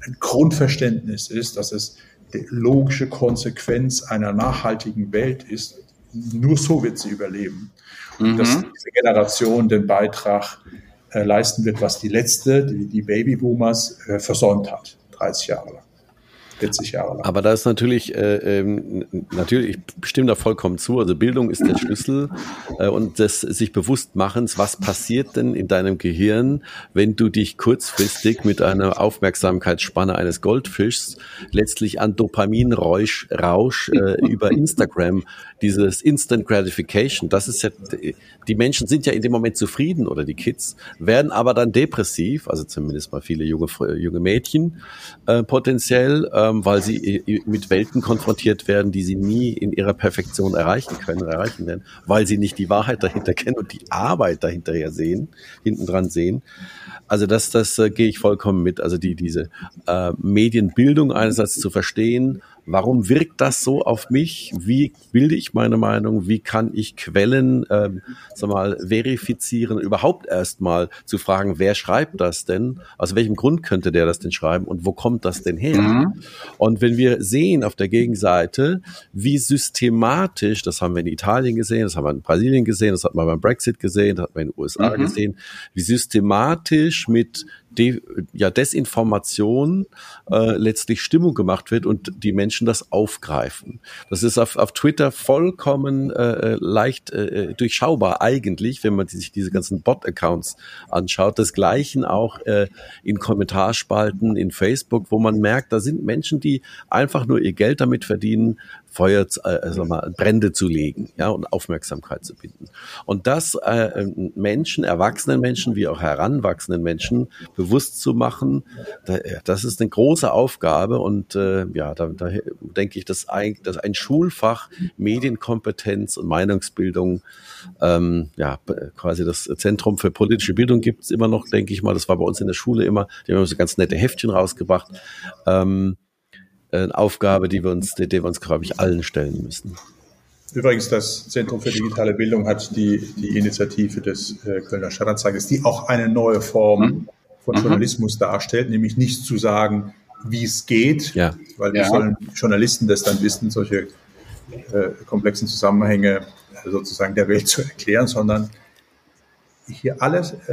ein Grundverständnis ist, dass es die logische Konsequenz einer nachhaltigen Welt ist, nur so wird sie überleben. Und mhm. dass diese Generation den Beitrag äh, leisten wird, was die letzte, die, die Babyboomers, äh, versäumt hat, 30 Jahre lang. 40 Jahre lang. Aber da ist natürlich, äh, ähm, natürlich, ich stimme da vollkommen zu. Also Bildung ist der Schlüssel äh, und des sich bewusst machens, was passiert denn in deinem Gehirn, wenn du dich kurzfristig mit einer Aufmerksamkeitsspanne eines Goldfischs letztlich an Dopaminrausch Rausch, äh, über Instagram, dieses Instant Gratification, das ist ja, die Menschen sind ja in dem Moment zufrieden oder die Kids, werden aber dann depressiv, also zumindest mal viele junge, junge Mädchen äh, potenziell. Äh, ähm, weil sie mit Welten konfrontiert werden, die sie nie in ihrer Perfektion erreichen können, erreichen werden, weil sie nicht die Wahrheit dahinter kennen und die Arbeit dahinterher sehen, hinten dran sehen. Also das, das äh, gehe ich vollkommen mit. Also die, diese äh, Medienbildung einerseits zu verstehen, Warum wirkt das so auf mich? Wie bilde ich meine Meinung? Wie kann ich Quellen, ähm, sag mal, verifizieren? Überhaupt erstmal zu fragen, wer schreibt das denn? Aus welchem Grund könnte der das denn schreiben? Und wo kommt das denn her? Mhm. Und wenn wir sehen auf der Gegenseite, wie systematisch, das haben wir in Italien gesehen, das haben wir in Brasilien gesehen, das hat man beim Brexit gesehen, das hat man in den USA mhm. gesehen, wie systematisch mit De ja, Desinformation äh, letztlich Stimmung gemacht wird und die Menschen das aufgreifen. Das ist auf, auf Twitter vollkommen äh, leicht äh, durchschaubar eigentlich, wenn man sich diese ganzen Bot-Accounts anschaut. Desgleichen auch äh, in Kommentarspalten in Facebook, wo man merkt, da sind Menschen, die einfach nur ihr Geld damit verdienen, Feuer, äh, also mal, Brände zu legen, ja, und Aufmerksamkeit zu binden. Und das äh, Menschen, erwachsenen Menschen wie auch heranwachsenden Menschen bewusst zu machen, da, das ist eine große Aufgabe und äh, ja, da, da denke ich, dass ein, dass ein Schulfach Medienkompetenz und Meinungsbildung, ähm, ja, quasi das Zentrum für politische Bildung gibt es immer noch, denke ich mal. Das war bei uns in der Schule immer. Die haben so ganz nette Heftchen rausgebracht. Ähm, eine Aufgabe, die wir uns, die, die wir uns, glaube ich, allen stellen müssen. Übrigens, das Zentrum für digitale Bildung hat die, die Initiative des äh, Kölner Stadtanzeigers, die auch eine neue Form mhm. von mhm. Journalismus darstellt, nämlich nicht zu sagen, wie es geht, ja. weil wie ja. sollen Journalisten das dann wissen, solche äh, komplexen Zusammenhänge äh, sozusagen der Welt zu erklären, sondern hier alle äh,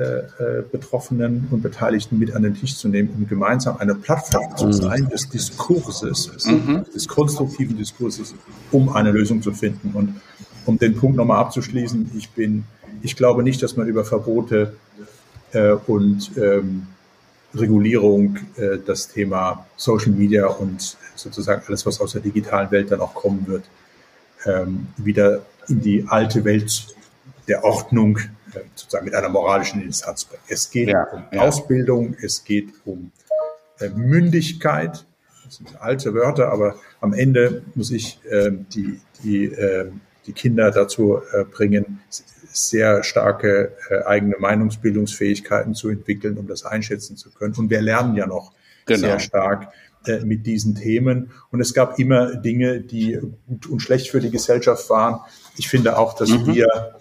äh, Betroffenen und Beteiligten mit an den Tisch zu nehmen, um gemeinsam eine Plattform zu mhm. sein des Diskurses, mhm. des konstruktiven Diskurses, um eine Lösung zu finden. Und um den Punkt nochmal abzuschließen, ich bin, ich glaube nicht, dass man über Verbote äh, und ähm, Regulierung äh, das Thema Social Media und sozusagen alles, was aus der digitalen Welt dann auch kommen wird, ähm, wieder in die alte Welt der Ordnung sozusagen mit einer moralischen Instanz bringen. Es geht ja, um ja. Ausbildung, es geht um äh, Mündigkeit. Das sind alte Wörter, aber am Ende muss ich äh, die, die, äh, die Kinder dazu äh, bringen, sehr starke äh, eigene Meinungsbildungsfähigkeiten zu entwickeln, um das einschätzen zu können. Und wir lernen ja noch genau. sehr stark äh, mit diesen Themen. Und es gab immer Dinge, die gut und schlecht für die Gesellschaft waren. Ich finde auch, dass mhm. wir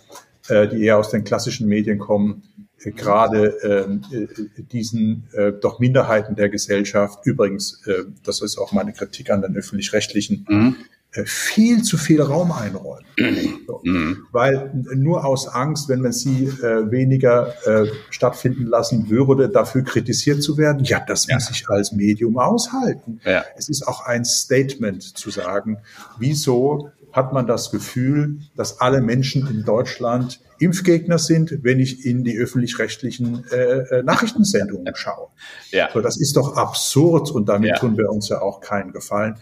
die eher aus den klassischen Medien kommen, äh, gerade ähm, äh, diesen äh, doch Minderheiten der Gesellschaft, übrigens, äh, das ist auch meine Kritik an den öffentlich-rechtlichen, mhm. äh, viel zu viel Raum einräumen. So. Mhm. Weil nur aus Angst, wenn man sie äh, weniger äh, stattfinden lassen würde, dafür kritisiert zu werden, ja, das ja. muss ich als Medium aushalten. Ja. Es ist auch ein Statement zu sagen, wieso hat man das Gefühl, dass alle Menschen in Deutschland Impfgegner sind, wenn ich in die öffentlich-rechtlichen äh, äh Nachrichtensendungen schaue. Ja. So, das ist doch absurd und damit ja. tun wir uns ja auch keinen Gefallen.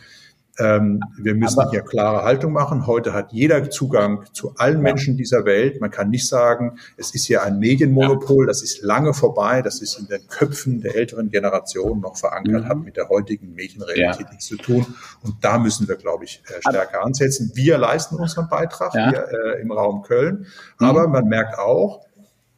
Ähm, wir müssen Aber, hier klare Haltung machen. Heute hat jeder Zugang zu allen Menschen dieser Welt. Man kann nicht sagen, es ist hier ein Medienmonopol. Das ist lange vorbei. Das ist in den Köpfen der älteren Generation noch verankert, mhm. hat mit der heutigen Medienrealität ja. nichts zu tun. Und da müssen wir, glaube ich, äh, stärker ansetzen. Wir leisten unseren Beitrag ja. hier äh, im Raum Köln. Mhm. Aber man merkt auch,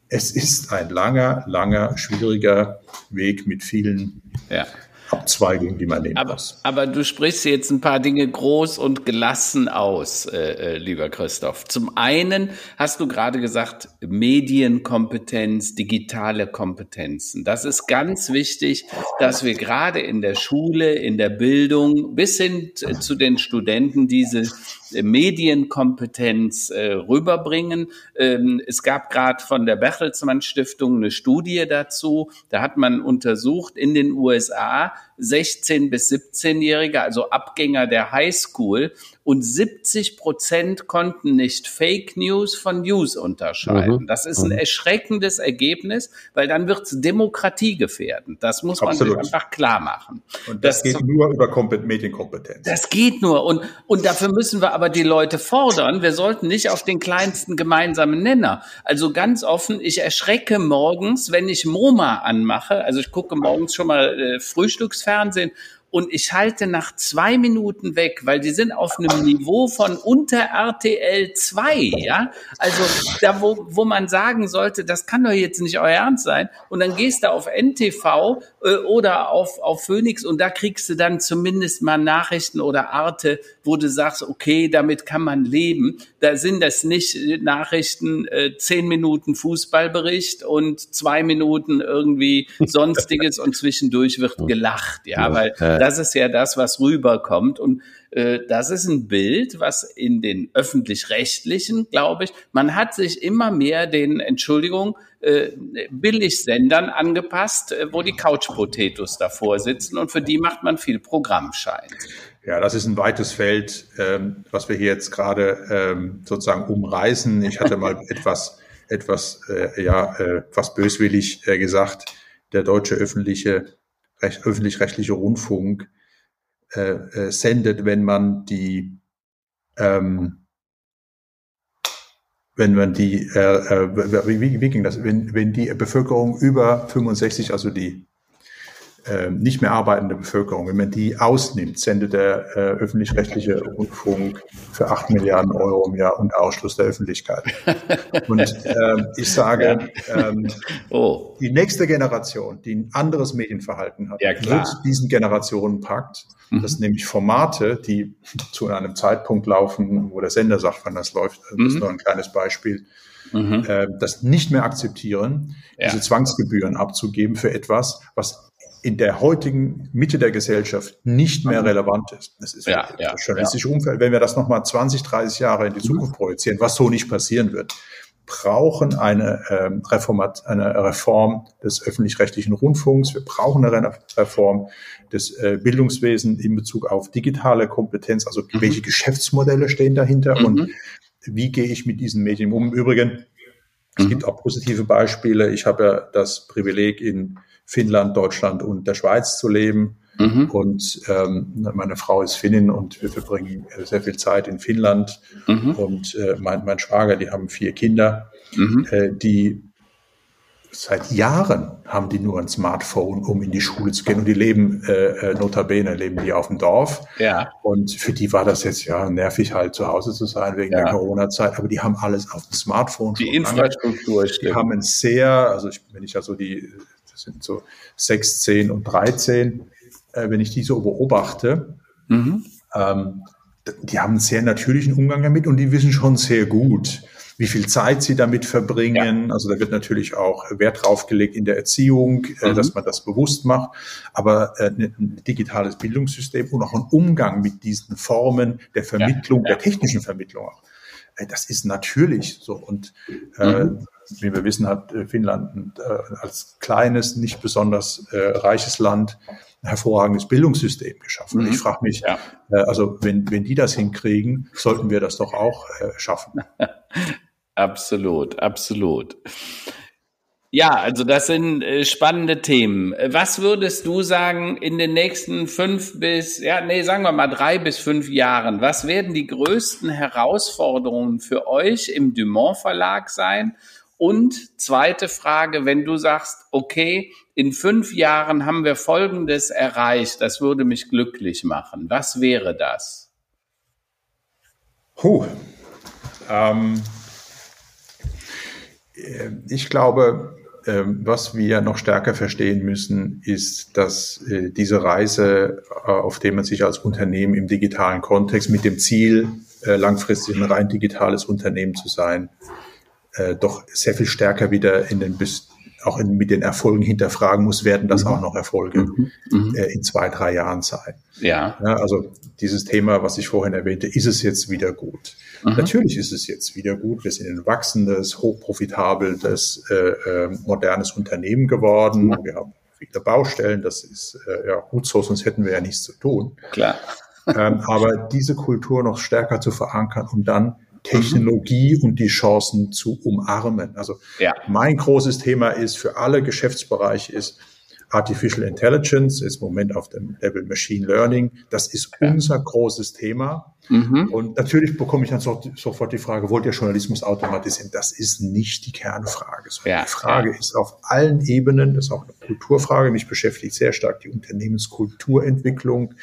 es ist ein langer, langer, schwieriger Weg mit vielen ja. Abzweigung, die man nehmen aber, muss. Aber du sprichst jetzt ein paar Dinge groß und gelassen aus, äh, äh, lieber Christoph. Zum einen hast du gerade gesagt, Medienkompetenz, digitale Kompetenzen. Das ist ganz wichtig, dass wir gerade in der Schule, in der Bildung bis hin zu den Studenten diese Medienkompetenz äh, rüberbringen. Ähm, es gab gerade von der Bertelsmann Stiftung eine Studie dazu. Da hat man untersucht in den USA 16 bis 17-Jährige, also Abgänger der Highschool, und 70 Prozent konnten nicht Fake News von News unterscheiden. Mhm. Das ist ein mhm. erschreckendes Ergebnis, weil dann wird es demokratiegefährdend. Das muss man sich einfach klar machen. Und das, das geht nur über Medienkompetenz. Das geht nur. Und, und dafür müssen wir aber die Leute fordern. Wir sollten nicht auf den kleinsten gemeinsamen Nenner. Also ganz offen, ich erschrecke morgens, wenn ich MoMA anmache. Also ich gucke morgens schon mal äh, Frühstücksfernsehen Fernsehen und ich halte nach zwei Minuten weg, weil die sind auf einem Niveau von unter RTL 2, ja. Also da, wo, wo man sagen sollte, das kann doch jetzt nicht euer Ernst sein. Und dann gehst du auf NTV äh, oder auf, auf Phoenix und da kriegst du dann zumindest mal Nachrichten oder Arte, wo du sagst, okay, damit kann man leben. Da sind das nicht Nachrichten, äh, zehn Minuten Fußballbericht und zwei Minuten irgendwie sonstiges und zwischendurch wird gelacht, ja, weil das ist ja das, was rüberkommt. Und äh, das ist ein Bild, was in den öffentlich-rechtlichen, glaube ich, man hat sich immer mehr den, Entschuldigung, äh, Billigsendern angepasst, äh, wo die Couch-Potatoes davor sitzen und für die macht man viel Programmschein. Ja, das ist ein weites Feld, ähm, was wir hier jetzt gerade ähm, sozusagen umreißen. Ich hatte mal etwas, etwas, äh, ja, äh, fast böswillig äh, gesagt, der deutsche öffentliche öffentlich-rechtliche Rundfunk äh, äh, sendet, wenn man die ähm, wenn man die, äh, äh, wie, wie ging das, wenn, wenn die Bevölkerung über 65, also die äh, nicht mehr arbeitende Bevölkerung, wenn man die ausnimmt, sendet der äh, öffentlich-rechtliche Rundfunk für acht Milliarden Euro im Jahr und Ausschluss der Öffentlichkeit. Und äh, ich sage, ähm, oh. die nächste Generation, die ein anderes Medienverhalten hat, ja, wird diesen Generationenpakt, mhm. das nämlich Formate, die zu einem Zeitpunkt laufen, wo der Sender sagt, wann das läuft, das ist mhm. nur ein kleines Beispiel, mhm. äh, das nicht mehr akzeptieren, ja. diese Zwangsgebühren abzugeben für etwas, was in der heutigen Mitte der Gesellschaft nicht mehr mhm. relevant ist. Das ist ja, ja das journalistische ja. Umfeld. Wenn wir das nochmal 20, 30 Jahre in die Zukunft projizieren, was so nicht passieren wird, brauchen eine, ähm, Reformat, eine Reform des öffentlich-rechtlichen Rundfunks. Wir brauchen eine Reform des äh, Bildungswesens in Bezug auf digitale Kompetenz. Also mhm. welche Geschäftsmodelle stehen dahinter mhm. und wie gehe ich mit diesen Medien um? Im Übrigen, es mhm. gibt auch positive Beispiele. Ich habe ja das Privileg in Finnland, Deutschland und der Schweiz zu leben. Mhm. Und ähm, meine Frau ist Finnin und wir verbringen sehr viel Zeit in Finnland. Mhm. Und äh, mein, mein Schwager, die haben vier Kinder, mhm. äh, die seit Jahren haben die nur ein Smartphone, um in die Schule zu gehen. Und die leben, äh, äh notabene, leben die auf dem Dorf. Ja. Und für die war das jetzt ja nervig, halt zu Hause zu sein wegen ja. der Corona-Zeit. Aber die haben alles auf dem Smartphone. Die Infrastruktur ist Die haben ein sehr, also ich, wenn ich ja so die das sind so sechs, zehn und 13, äh, wenn ich die so beobachte, mhm. ähm, die haben einen sehr natürlichen Umgang damit und die wissen schon sehr gut, wie viel Zeit sie damit verbringen. Ja. Also da wird natürlich auch Wert drauf gelegt in der Erziehung, äh, mhm. dass man das bewusst macht. Aber äh, ein digitales Bildungssystem und auch ein Umgang mit diesen Formen der Vermittlung, ja. Ja. der technischen Vermittlung auch. Äh, das ist natürlich so. Und äh, mhm. Wie wir wissen, hat äh, Finnland äh, als kleines, nicht besonders äh, reiches Land ein hervorragendes Bildungssystem geschaffen. Mhm. Ich frage mich, ja. also wenn, wenn die das hinkriegen, sollten wir das doch auch schaffen. absolut, absolut. Ja, also das sind äh, spannende Themen. Was würdest du sagen in den nächsten fünf bis, ja, nee, sagen wir mal drei bis fünf Jahren? Was werden die größten Herausforderungen für euch im Dumont Verlag sein? Und zweite Frage, wenn du sagst, okay, in fünf Jahren haben wir Folgendes erreicht, das würde mich glücklich machen. Was wäre das? Puh. Ähm, äh, ich glaube, ähm, was wir noch stärker verstehen müssen, ist, dass äh, diese Reise, äh, auf der man sich als Unternehmen im digitalen Kontext mit dem Ziel, langfristig ein rein digitales Unternehmen zu sein, doch sehr viel stärker wieder in den auch in, mit den Erfolgen hinterfragen muss, werden das mhm. auch noch Erfolge mhm. mhm. äh, in zwei, drei Jahren sein. Ja. ja. Also dieses Thema, was ich vorhin erwähnte, ist es jetzt wieder gut? Mhm. Natürlich ist es jetzt wieder gut. Wir sind ein wachsendes, hochprofitables, äh, äh, modernes Unternehmen geworden. Mhm. Wir haben viele Baustellen. Das ist äh, ja gut so, sonst hätten wir ja nichts zu tun. Klar. ähm, aber diese Kultur noch stärker zu verankern und dann Technologie mhm. und die Chancen zu umarmen. Also ja. mein großes Thema ist für alle Geschäftsbereiche ist Artificial Intelligence, ist im Moment auf dem Level Machine Learning. Das ist ja. unser großes Thema. Mhm. Und natürlich bekomme ich dann so, sofort die Frage, wollt ihr Journalismus automatisieren? Das ist nicht die Kernfrage. Ja. Die Frage ist auf allen Ebenen, das ist auch eine Kulturfrage. Mich beschäftigt sehr stark die Unternehmenskulturentwicklung.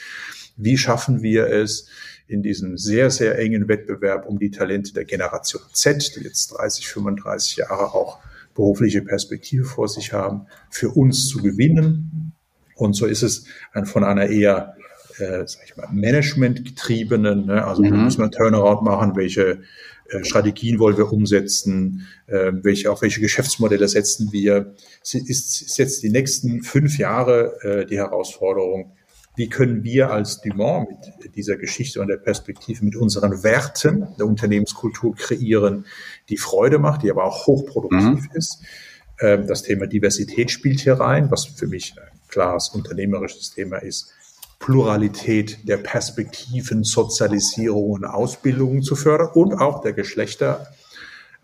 Wie schaffen wir es, in diesem sehr, sehr engen Wettbewerb um die Talente der Generation Z, die jetzt 30, 35 Jahre auch berufliche Perspektive vor sich haben, für uns zu gewinnen. Und so ist es von einer eher, äh, sag ich mal, Management-getriebenen, ne? also mhm. müssen wir Turnaround machen, welche äh, Strategien wollen wir umsetzen, äh, welche, auf welche Geschäftsmodelle setzen wir. Es ist, ist jetzt die nächsten fünf Jahre äh, die Herausforderung, wie können wir als Dumont mit dieser Geschichte und der Perspektive, mit unseren Werten der Unternehmenskultur kreieren, die Freude macht, die aber auch hochproduktiv mhm. ist. Ähm, das Thema Diversität spielt hier rein, was für mich ein klares unternehmerisches Thema ist. Pluralität der Perspektiven, Sozialisierung und Ausbildung zu fördern und auch der Geschlechter.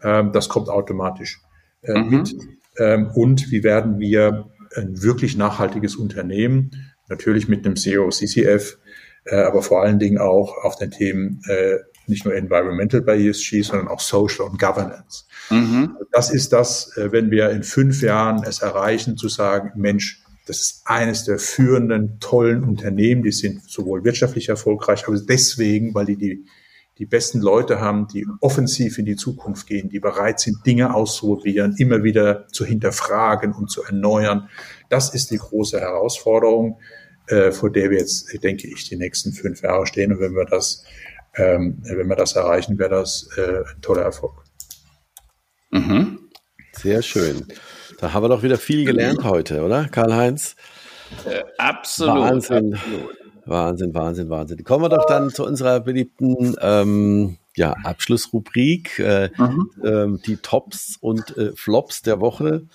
Ähm, das kommt automatisch äh, mhm. mit. Ähm, und wie werden wir ein wirklich nachhaltiges Unternehmen natürlich mit einem CEO CCF, äh, aber vor allen Dingen auch auf den Themen äh, nicht nur Environmental bei ESG, sondern auch Social und Governance. Mhm. Das ist das, äh, wenn wir in fünf Jahren es erreichen, zu sagen, Mensch, das ist eines der führenden, tollen Unternehmen, die sind sowohl wirtschaftlich erfolgreich, aber deswegen, weil die die, die besten Leute haben, die offensiv in die Zukunft gehen, die bereit sind, Dinge auszuprobieren, immer wieder zu hinterfragen und zu erneuern. Das ist die große Herausforderung äh, vor der wir jetzt, denke ich, die nächsten fünf Jahre stehen. Und wenn wir das, ähm, wenn wir das erreichen, wäre das äh, ein toller Erfolg. Mhm. Sehr schön. Da haben wir doch wieder viel gelernt heute, oder, Karl-Heinz? Äh, absolut. Wahnsinn. Absolut. Wahnsinn, Wahnsinn, Wahnsinn. Kommen wir doch dann zu unserer beliebten ähm, ja, Abschlussrubrik, äh, mhm. ähm, die Tops und äh, Flops der Woche.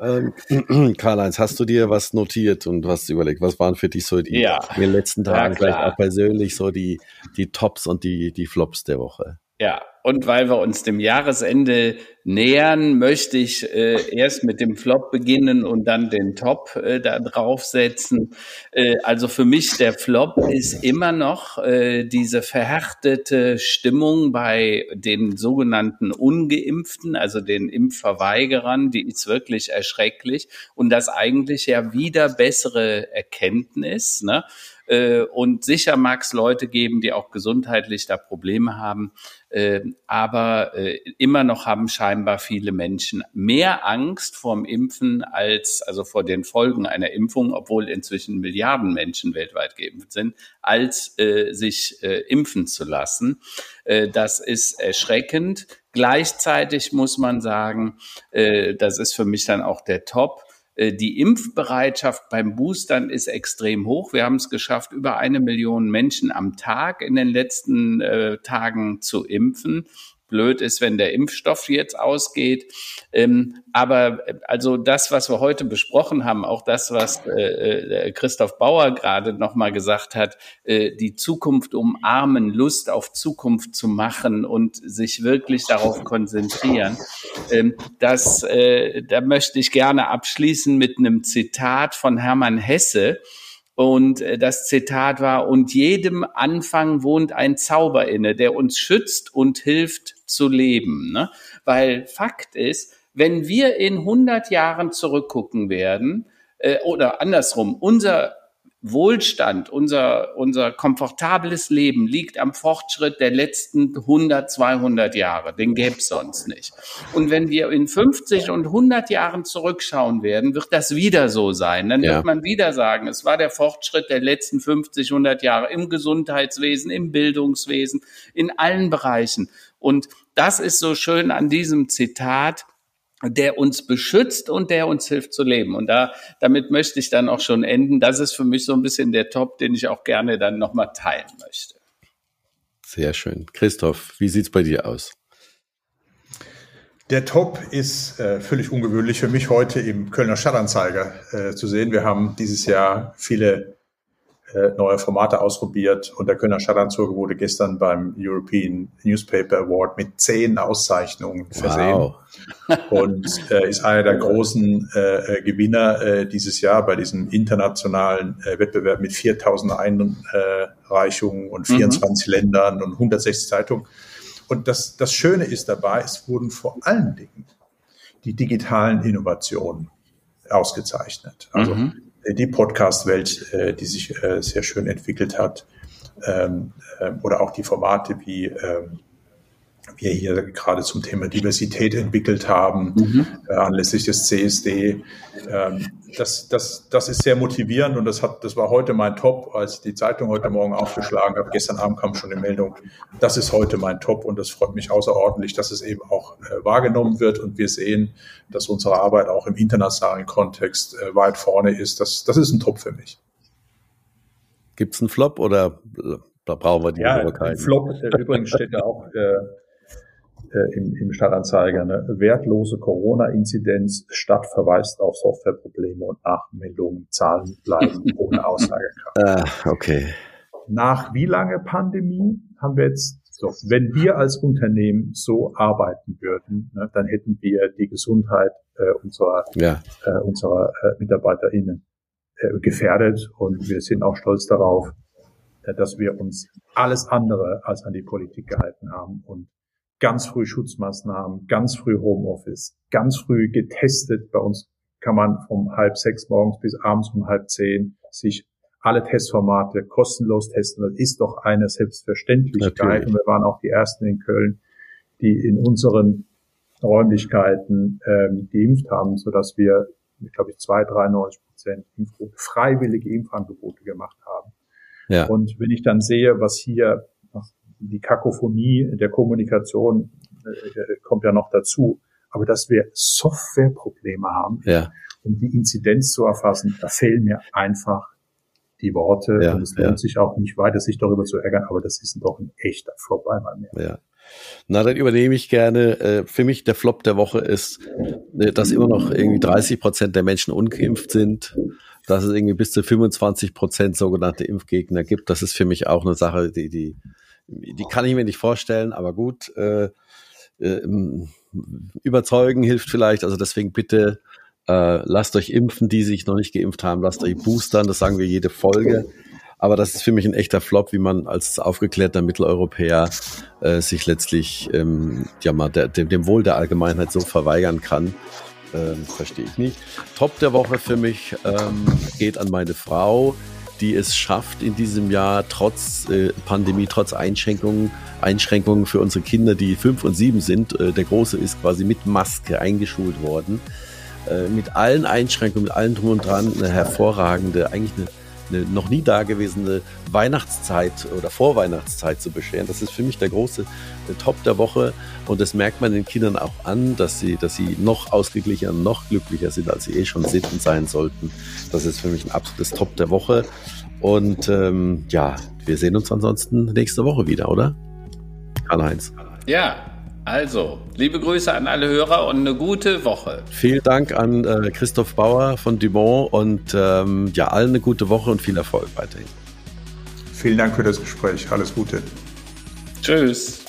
Ähm, Karl-Heinz, hast du dir was notiert und was überlegt? Was waren für dich so die ja. in den letzten Tagen, ja, vielleicht auch persönlich, so die, die Tops und die, die Flops der Woche? Ja, und weil wir uns dem Jahresende nähern, möchte ich äh, erst mit dem Flop beginnen und dann den Top äh, da draufsetzen. Äh, also für mich der Flop ist immer noch äh, diese verhärtete Stimmung bei den sogenannten Ungeimpften, also den Impfverweigerern, die ist wirklich erschrecklich und das eigentlich ja wieder bessere Erkenntnis. Ne? Äh, und sicher mag es Leute geben, die auch gesundheitlich da Probleme haben. Äh, aber äh, immer noch haben scheinbar viele Menschen mehr Angst vorm Impfen als, also vor den Folgen einer Impfung, obwohl inzwischen Milliarden Menschen weltweit geimpft sind, als äh, sich äh, impfen zu lassen. Äh, das ist erschreckend. Gleichzeitig muss man sagen, äh, das ist für mich dann auch der Top, die Impfbereitschaft beim Boostern ist extrem hoch. Wir haben es geschafft, über eine Million Menschen am Tag in den letzten äh, Tagen zu impfen blöd ist, wenn der Impfstoff jetzt ausgeht. Ähm, aber äh, also das, was wir heute besprochen haben, auch das, was äh, äh Christoph Bauer gerade nochmal gesagt hat, äh, die Zukunft umarmen, Lust auf Zukunft zu machen und sich wirklich darauf konzentrieren, ähm, das, äh, da möchte ich gerne abschließen mit einem Zitat von Hermann Hesse. Und äh, das Zitat war, und jedem Anfang wohnt ein Zauber inne, der uns schützt und hilft zu leben. Ne? Weil Fakt ist, wenn wir in 100 Jahren zurückgucken werden, äh, oder andersrum, unser Wohlstand, unser, unser komfortables Leben liegt am Fortschritt der letzten 100, 200 Jahre. Den gäbe es sonst nicht. Und wenn wir in 50 und 100 Jahren zurückschauen werden, wird das wieder so sein. Dann ja. wird man wieder sagen, es war der Fortschritt der letzten 50, 100 Jahre im Gesundheitswesen, im Bildungswesen, in allen Bereichen. Und das ist so schön an diesem Zitat der uns beschützt und der uns hilft zu leben. Und da, damit möchte ich dann auch schon enden. Das ist für mich so ein bisschen der Top, den ich auch gerne dann nochmal teilen möchte. Sehr schön. Christoph, wie sieht's bei dir aus? Der Top ist äh, völlig ungewöhnlich für mich heute im Kölner Stadtanzeiger äh, zu sehen. Wir haben dieses Jahr viele neue Formate ausprobiert und der Kölner Stadtanzeiger wurde gestern beim European Newspaper Award mit zehn Auszeichnungen versehen wow. und äh, ist einer der großen äh, äh Gewinner äh, dieses Jahr bei diesem internationalen äh, Wettbewerb mit 4000 Einreichungen und 24 mhm. Ländern und 160 Zeitungen. Und das, das Schöne ist dabei, es wurden vor allen Dingen die digitalen Innovationen ausgezeichnet. Also mhm die Podcast-Welt, äh, die sich äh, sehr schön entwickelt hat, ähm, äh, oder auch die Formate wie ähm, wir hier gerade zum Thema Diversität entwickelt haben, mhm. äh, anlässlich des CSD. Ähm, das, das, das ist sehr motivierend und das, hat, das war heute mein Top, als ich die Zeitung heute Morgen aufgeschlagen habe. Gestern Abend kam schon die Meldung, das ist heute mein Top und das freut mich außerordentlich, dass es eben auch äh, wahrgenommen wird und wir sehen, dass unsere Arbeit auch im internationalen Kontext äh, weit vorne ist. Das, das ist ein Top für mich. Gibt es einen Flop oder äh, da brauchen wir die ja, keinen? Flop, äh, übrigens steht ja auch äh, im, im Stadtanzeiger eine wertlose Corona-Inzidenz, Stadt verweist auf Softwareprobleme und Nachmeldungen, Zahlen bleiben ohne Aussagekraft. Ah, okay. Nach wie lange Pandemie haben wir jetzt so, wenn wir als Unternehmen so arbeiten würden, ne, dann hätten wir die Gesundheit äh, unserer, ja. äh, unserer äh, MitarbeiterInnen äh, gefährdet und wir sind auch stolz darauf, äh, dass wir uns alles andere als an die Politik gehalten haben und ganz früh Schutzmaßnahmen, ganz früh Homeoffice, ganz früh getestet. Bei uns kann man vom halb sechs morgens bis abends um halb zehn sich alle Testformate kostenlos testen. Das ist doch eine Selbstverständlichkeit. Natürlich. Und wir waren auch die Ersten in Köln, die in unseren Räumlichkeiten ähm, geimpft haben, so dass wir, glaube ich, zwei, 93 Prozent Impfquote, freiwillige Impfangebote gemacht haben. Ja. Und wenn ich dann sehe, was hier die Kakophonie der Kommunikation äh, kommt ja noch dazu. Aber dass wir Softwareprobleme haben, ja. um die Inzidenz zu erfassen, da fehlen mir einfach die Worte. Ja, und es lohnt ja. sich auch nicht weiter, sich darüber zu ärgern, aber das ist doch ein echter Flop einmal mehr. Ja. Na, dann übernehme ich gerne. Äh, für mich der Flop der Woche ist, äh, dass immer noch irgendwie 30 Prozent der Menschen ungeimpft sind, dass es irgendwie bis zu 25 Prozent sogenannte Impfgegner gibt. Das ist für mich auch eine Sache, die, die die kann ich mir nicht vorstellen, aber gut, äh, äh, überzeugen hilft vielleicht. Also deswegen bitte äh, lasst euch impfen, die sich noch nicht geimpft haben, lasst euch boostern, das sagen wir jede Folge. Aber das ist für mich ein echter Flop, wie man als aufgeklärter Mitteleuropäer äh, sich letztlich ähm, ja mal der, dem, dem Wohl der Allgemeinheit so verweigern kann. Ähm, verstehe ich nicht. Top der Woche für mich ähm, geht an meine Frau die es schafft in diesem Jahr trotz äh, Pandemie, trotz Einschränkungen, Einschränkungen für unsere Kinder, die fünf und sieben sind. Äh, der Große ist quasi mit Maske eingeschult worden. Äh, mit allen Einschränkungen, mit allem drum und dran, eine hervorragende, eigentlich eine eine noch nie dagewesene Weihnachtszeit oder Vorweihnachtszeit zu bescheren. Das ist für mich der große Top der Woche und das merkt man den Kindern auch an, dass sie, dass sie noch ausgeglichener, noch glücklicher sind, als sie eh schon sind und sein sollten. Das ist für mich ein absolutes Top der Woche und ähm, ja, wir sehen uns ansonsten nächste Woche wieder, oder? Karl-Heinz. Ja, also, liebe Grüße an alle Hörer und eine gute Woche. Vielen Dank an äh, Christoph Bauer von Dumont und ähm, ja, allen eine gute Woche und viel Erfolg weiterhin. Vielen Dank für das Gespräch. Alles Gute. Tschüss.